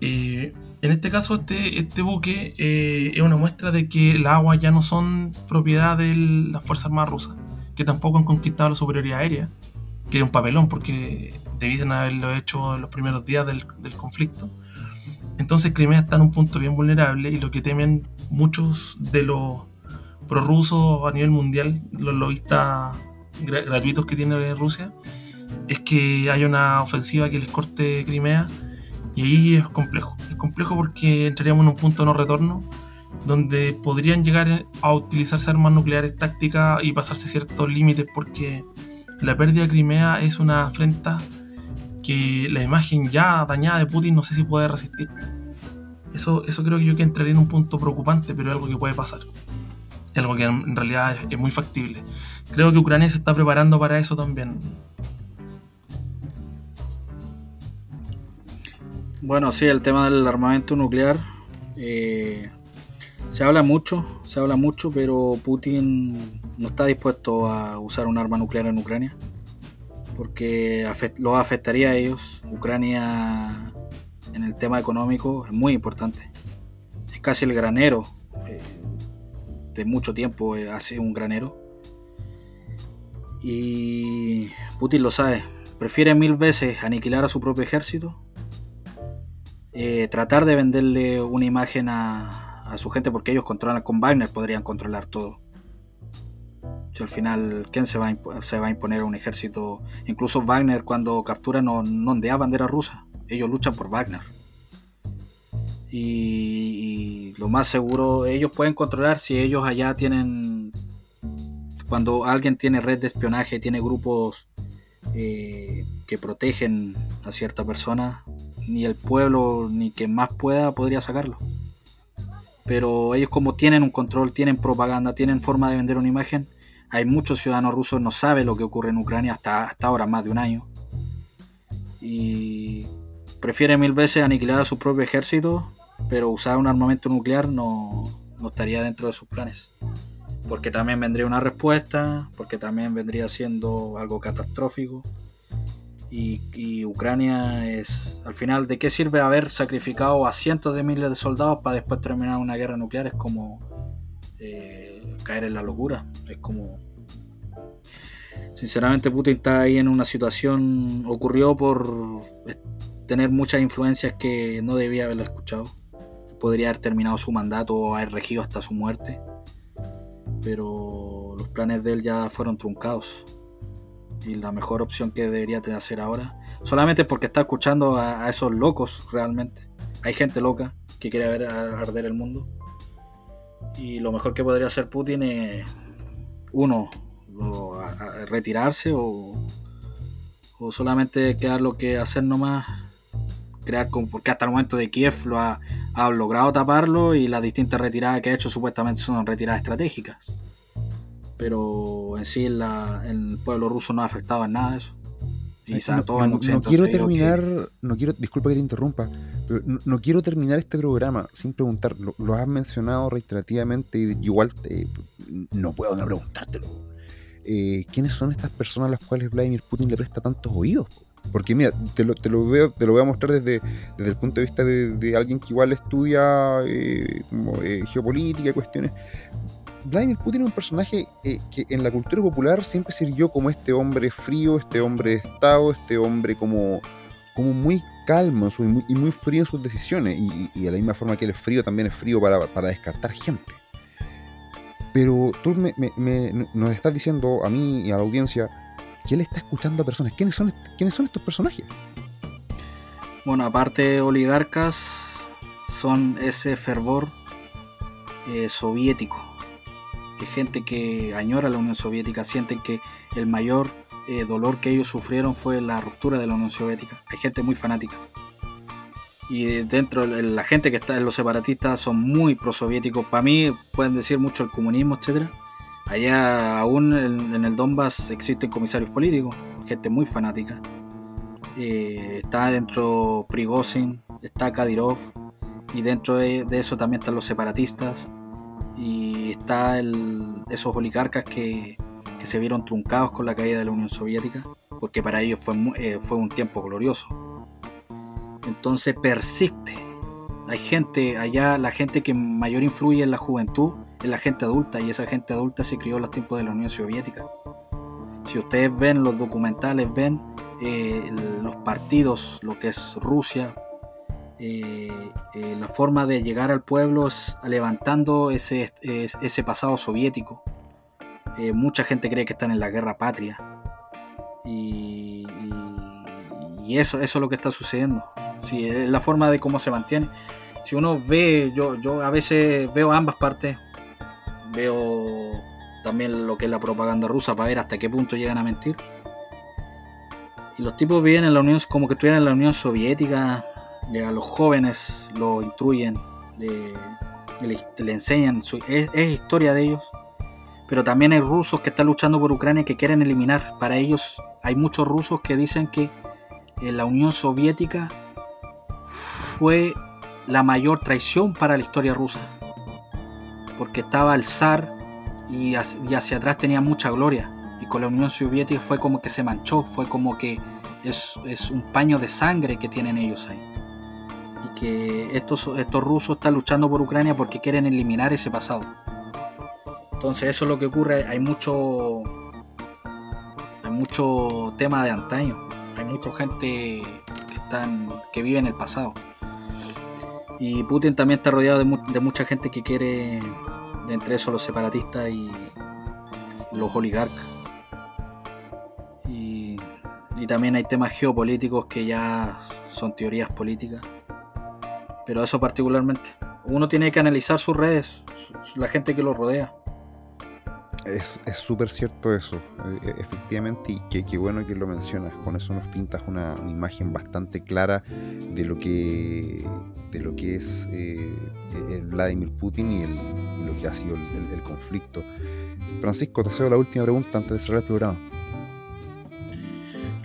Eh, en este caso, este, este buque eh, es una muestra de que las aguas ya no son propiedad de las Fuerzas Armadas rusas, que tampoco han conquistado la superioridad aérea, que es un papelón porque debiesen haberlo hecho en los primeros días del, del conflicto. Entonces Crimea está en un punto bien vulnerable y lo que temen muchos de los prorrusos a nivel mundial, los lobistas gratuitos que tiene Rusia, es que hay una ofensiva que les corte Crimea y ahí es complejo. Es complejo porque entraríamos en un punto de no retorno donde podrían llegar a utilizarse armas nucleares tácticas y pasarse ciertos límites porque la pérdida de Crimea es una afrenta que la imagen ya dañada de Putin no sé si puede resistir. Eso, eso creo yo que entraría en un punto preocupante, pero es algo que puede pasar algo que en realidad es, muy factible. Creo que Ucrania se está preparando para eso también. Bueno, sí, el tema del armamento nuclear. Eh, se habla mucho, se habla mucho, pero Putin no está dispuesto a usar un arma nuclear en Ucrania. Porque lo afectaría a ellos. Ucrania en el tema económico es muy importante. Es casi el granero de mucho tiempo eh, hace un granero. Y Putin lo sabe. Prefiere mil veces aniquilar a su propio ejército. Eh, tratar de venderle una imagen a, a, su gente porque ellos controlan con Wagner, podrían controlar todo. Si al final, ¿quién se va, a se va a imponer a un ejército? Incluso Wagner cuando captura no, no ondea bandera rusa. Ellos luchan por Wagner y, lo más seguro ellos pueden controlar si ellos allá tienen cuando alguien tiene red de espionaje tiene grupos eh, que protegen a cierta persona ni el pueblo ni quien más pueda podría sacarlo. Pero ellos como tienen un control tienen propaganda tienen forma de vender una imagen hay muchos ciudadanos rusos no saben lo que ocurre en Ucrania hasta, hasta ahora más de un año. Y prefiere mil veces aniquilar a su propio ejército pero usar un armamento nuclear no, estaría dentro de sus planes. Porque también vendría una respuesta, porque también vendría siendo algo catastrófico. Y, Ucrania es, al final, ¿de qué sirve haber sacrificado a cientos de miles de soldados para después terminar una guerra nuclear? Es como eh, caer en la locura. Es como... Sinceramente Putin está ahí en una situación, ocurrió por tener muchas influencias que no debía haberlo escuchado podría haber terminado su mandato o haber regido hasta su muerte. Pero los planes de él ya fueron truncados. Y la mejor opción que debería hacer ahora, solamente porque está escuchando a, esos locos realmente. Hay gente loca que quiere ver arder el mundo. Y lo mejor que podría hacer Putin es, uno, retirarse o, o solamente quedar lo que hacer nomás crear como, porque hasta el momento de Kiev lo ha, logrado taparlo y las distintas retiradas que ha hecho supuestamente son retiradas estratégicas. Pero en sí el pueblo ruso no ha afectado en nada de eso. Y no, todo no, quiero terminar, no quiero, disculpa que te interrumpa, pero no, quiero terminar este programa sin preguntar, lo, has mencionado reiterativamente y igual no puedo no preguntártelo. Eh, ¿Quiénes son estas personas a las cuales Vladimir Putin le presta tantos oídos? Porque mira, te lo, te lo, veo, te lo voy a mostrar desde, desde el punto de vista de, alguien que igual estudia eh, eh, geopolítica y cuestiones. Vladimir Putin es un personaje eh, que en la cultura popular siempre sirvió como este hombre frío, este hombre de Estado, este hombre como, como muy calmo y, muy, frío en sus decisiones. Y, de la misma forma que él es frío, también es frío para, para descartar gente. Pero tú me, nos estás diciendo a mí y a la audiencia que él está escuchando a personas. ¿Quiénes son, quiénes son estos personajes? Bueno, aparte oligarcas, son ese fervor eh, soviético. De gente que añora la Unión Soviética, sienten que el mayor eh, dolor que ellos sufrieron fue la ruptura de la Unión Soviética. Hay gente muy fanática. Y dentro, la gente que está en los separatistas son muy prosoviéticos. Para mí pueden decir mucho el comunismo, etcétera Allá aún en, el Donbass existen comisarios políticos, gente muy fanática. Eh, está dentro Prigozhin, está Kadyrov, y dentro de, eso también están los separatistas, y está esos oligarcas que, se vieron truncados con la caída de la Unión Soviética, porque para ellos fue, eh, fue un tiempo glorioso. Entonces persiste. Hay gente allá, la gente que mayor influye en la juventud es la gente adulta y esa gente adulta se crió en los tiempos de la Unión Soviética. Si ustedes ven los documentales, ven eh, los partidos, lo que es Rusia, eh, eh, la forma de llegar al pueblo es levantando ese, pasado soviético. mucha gente cree que están en la guerra patria. Y, eso, es lo que está sucediendo. Sí, es la forma de cómo se mantiene. Si uno ve, yo a veces veo ambas partes, veo también lo que es la propaganda rusa para ver hasta qué punto llegan a mentir. Y los tipos viven en la Unión como que estuvieran en la Unión Soviética, a los jóvenes lo instruyen, le, enseñan, es, historia de ellos. Pero también hay rusos que están luchando por Ucrania que quieren eliminar. Para ellos hay muchos rusos que dicen que eh, la Unión Soviética fue la mayor traición para la historia rusa porque estaba el zar y hacia, atrás tenía mucha gloria. Y con la Unión Soviética fue como que se manchó, fue como que es, un paño de sangre que tienen ellos ahí. Y que estos, estos rusos están luchando por Ucrania porque quieren eliminar ese pasado. Entonces eso es lo que ocurre, hay mucho, hay mucho tema de antaño, hay mucha gente que, están, que vive en el pasado. Y Putin también está rodeado de, mucha gente que quiere, entre eso los separatistas y los oligarcas. Y, también hay temas geopolíticos que ya son teorías políticas. Pero eso particularmente. Uno tiene que analizar sus redes, la gente que lo rodea. Es súper cierto eso, e, e, efectivamente, y qué, bueno que lo mencionas. Con eso nos pintas una imagen bastante clara de lo que de lo que es eh, el Vladimir Putin y, lo que ha sido el, conflicto. Francisco, te hago la última pregunta antes de cerrar el programa.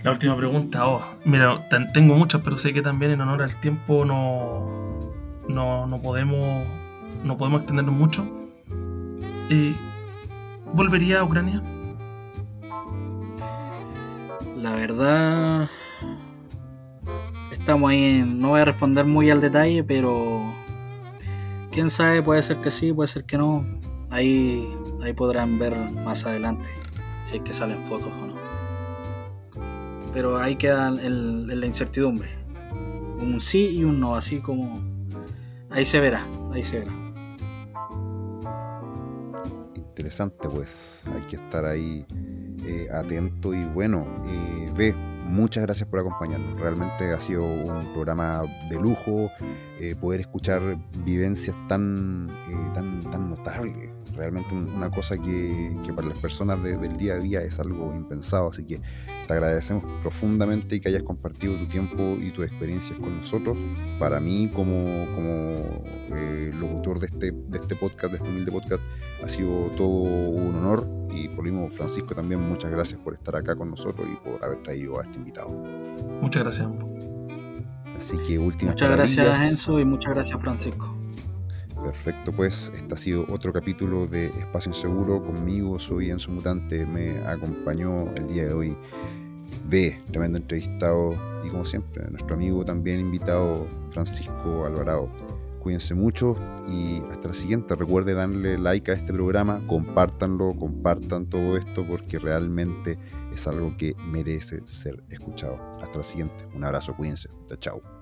La última pregunta, oh, mira, tengo muchas, pero sé que también en honor al tiempo no, no, podemos no podemos extendernos mucho. Eh, ¿Volvería a Ucrania? La verdad, estamos ahí, no voy a responder muy al detalle, pero quién sabe, puede ser que sí, puede ser que no. Ahí, ahí podrán ver más adelante si es que salen fotos o no. Pero ahí queda el, la incertidumbre. Un sí y un no, así como... Ahí se verá, ahí se verá. Interesante, pues hay que estar ahí eh, atento y bueno, eh, ve, muchas gracias por acompañarnos. Realmente ha sido un programa de lujo, eh, poder escuchar vivencias tan, eh, tan, tan notables. Realmente una cosa que, para las personas del día a día es algo impensado. Así que te agradecemos profundamente que hayas compartido tu tiempo y tus experiencias con nosotros. Para mí, como, como eh, locutor de este, de este podcast, de este humilde podcast, ha sido todo un honor. Y por lo mismo, Francisco, también muchas gracias por estar acá con nosotros y por haber traído a este invitado. Muchas gracias. Así que últimas Muchas gracias, Enzo, y muchas gracias, Francisco. Perfecto, pues este ha sido otro capítulo de Espacio Inseguro. Conmigo soy Enzo Mutante, me acompañó el día de hoy B, tremendo entrevistado, y como siempre, nuestro amigo también invitado, Francisco Alvarado. Cuídense mucho y hasta la siguiente. Recuerde darle like a este programa, compártanlo, compartan todo esto porque realmente es algo que merece ser escuchado. Hasta la siguiente. Un abrazo, cuídense. Chao.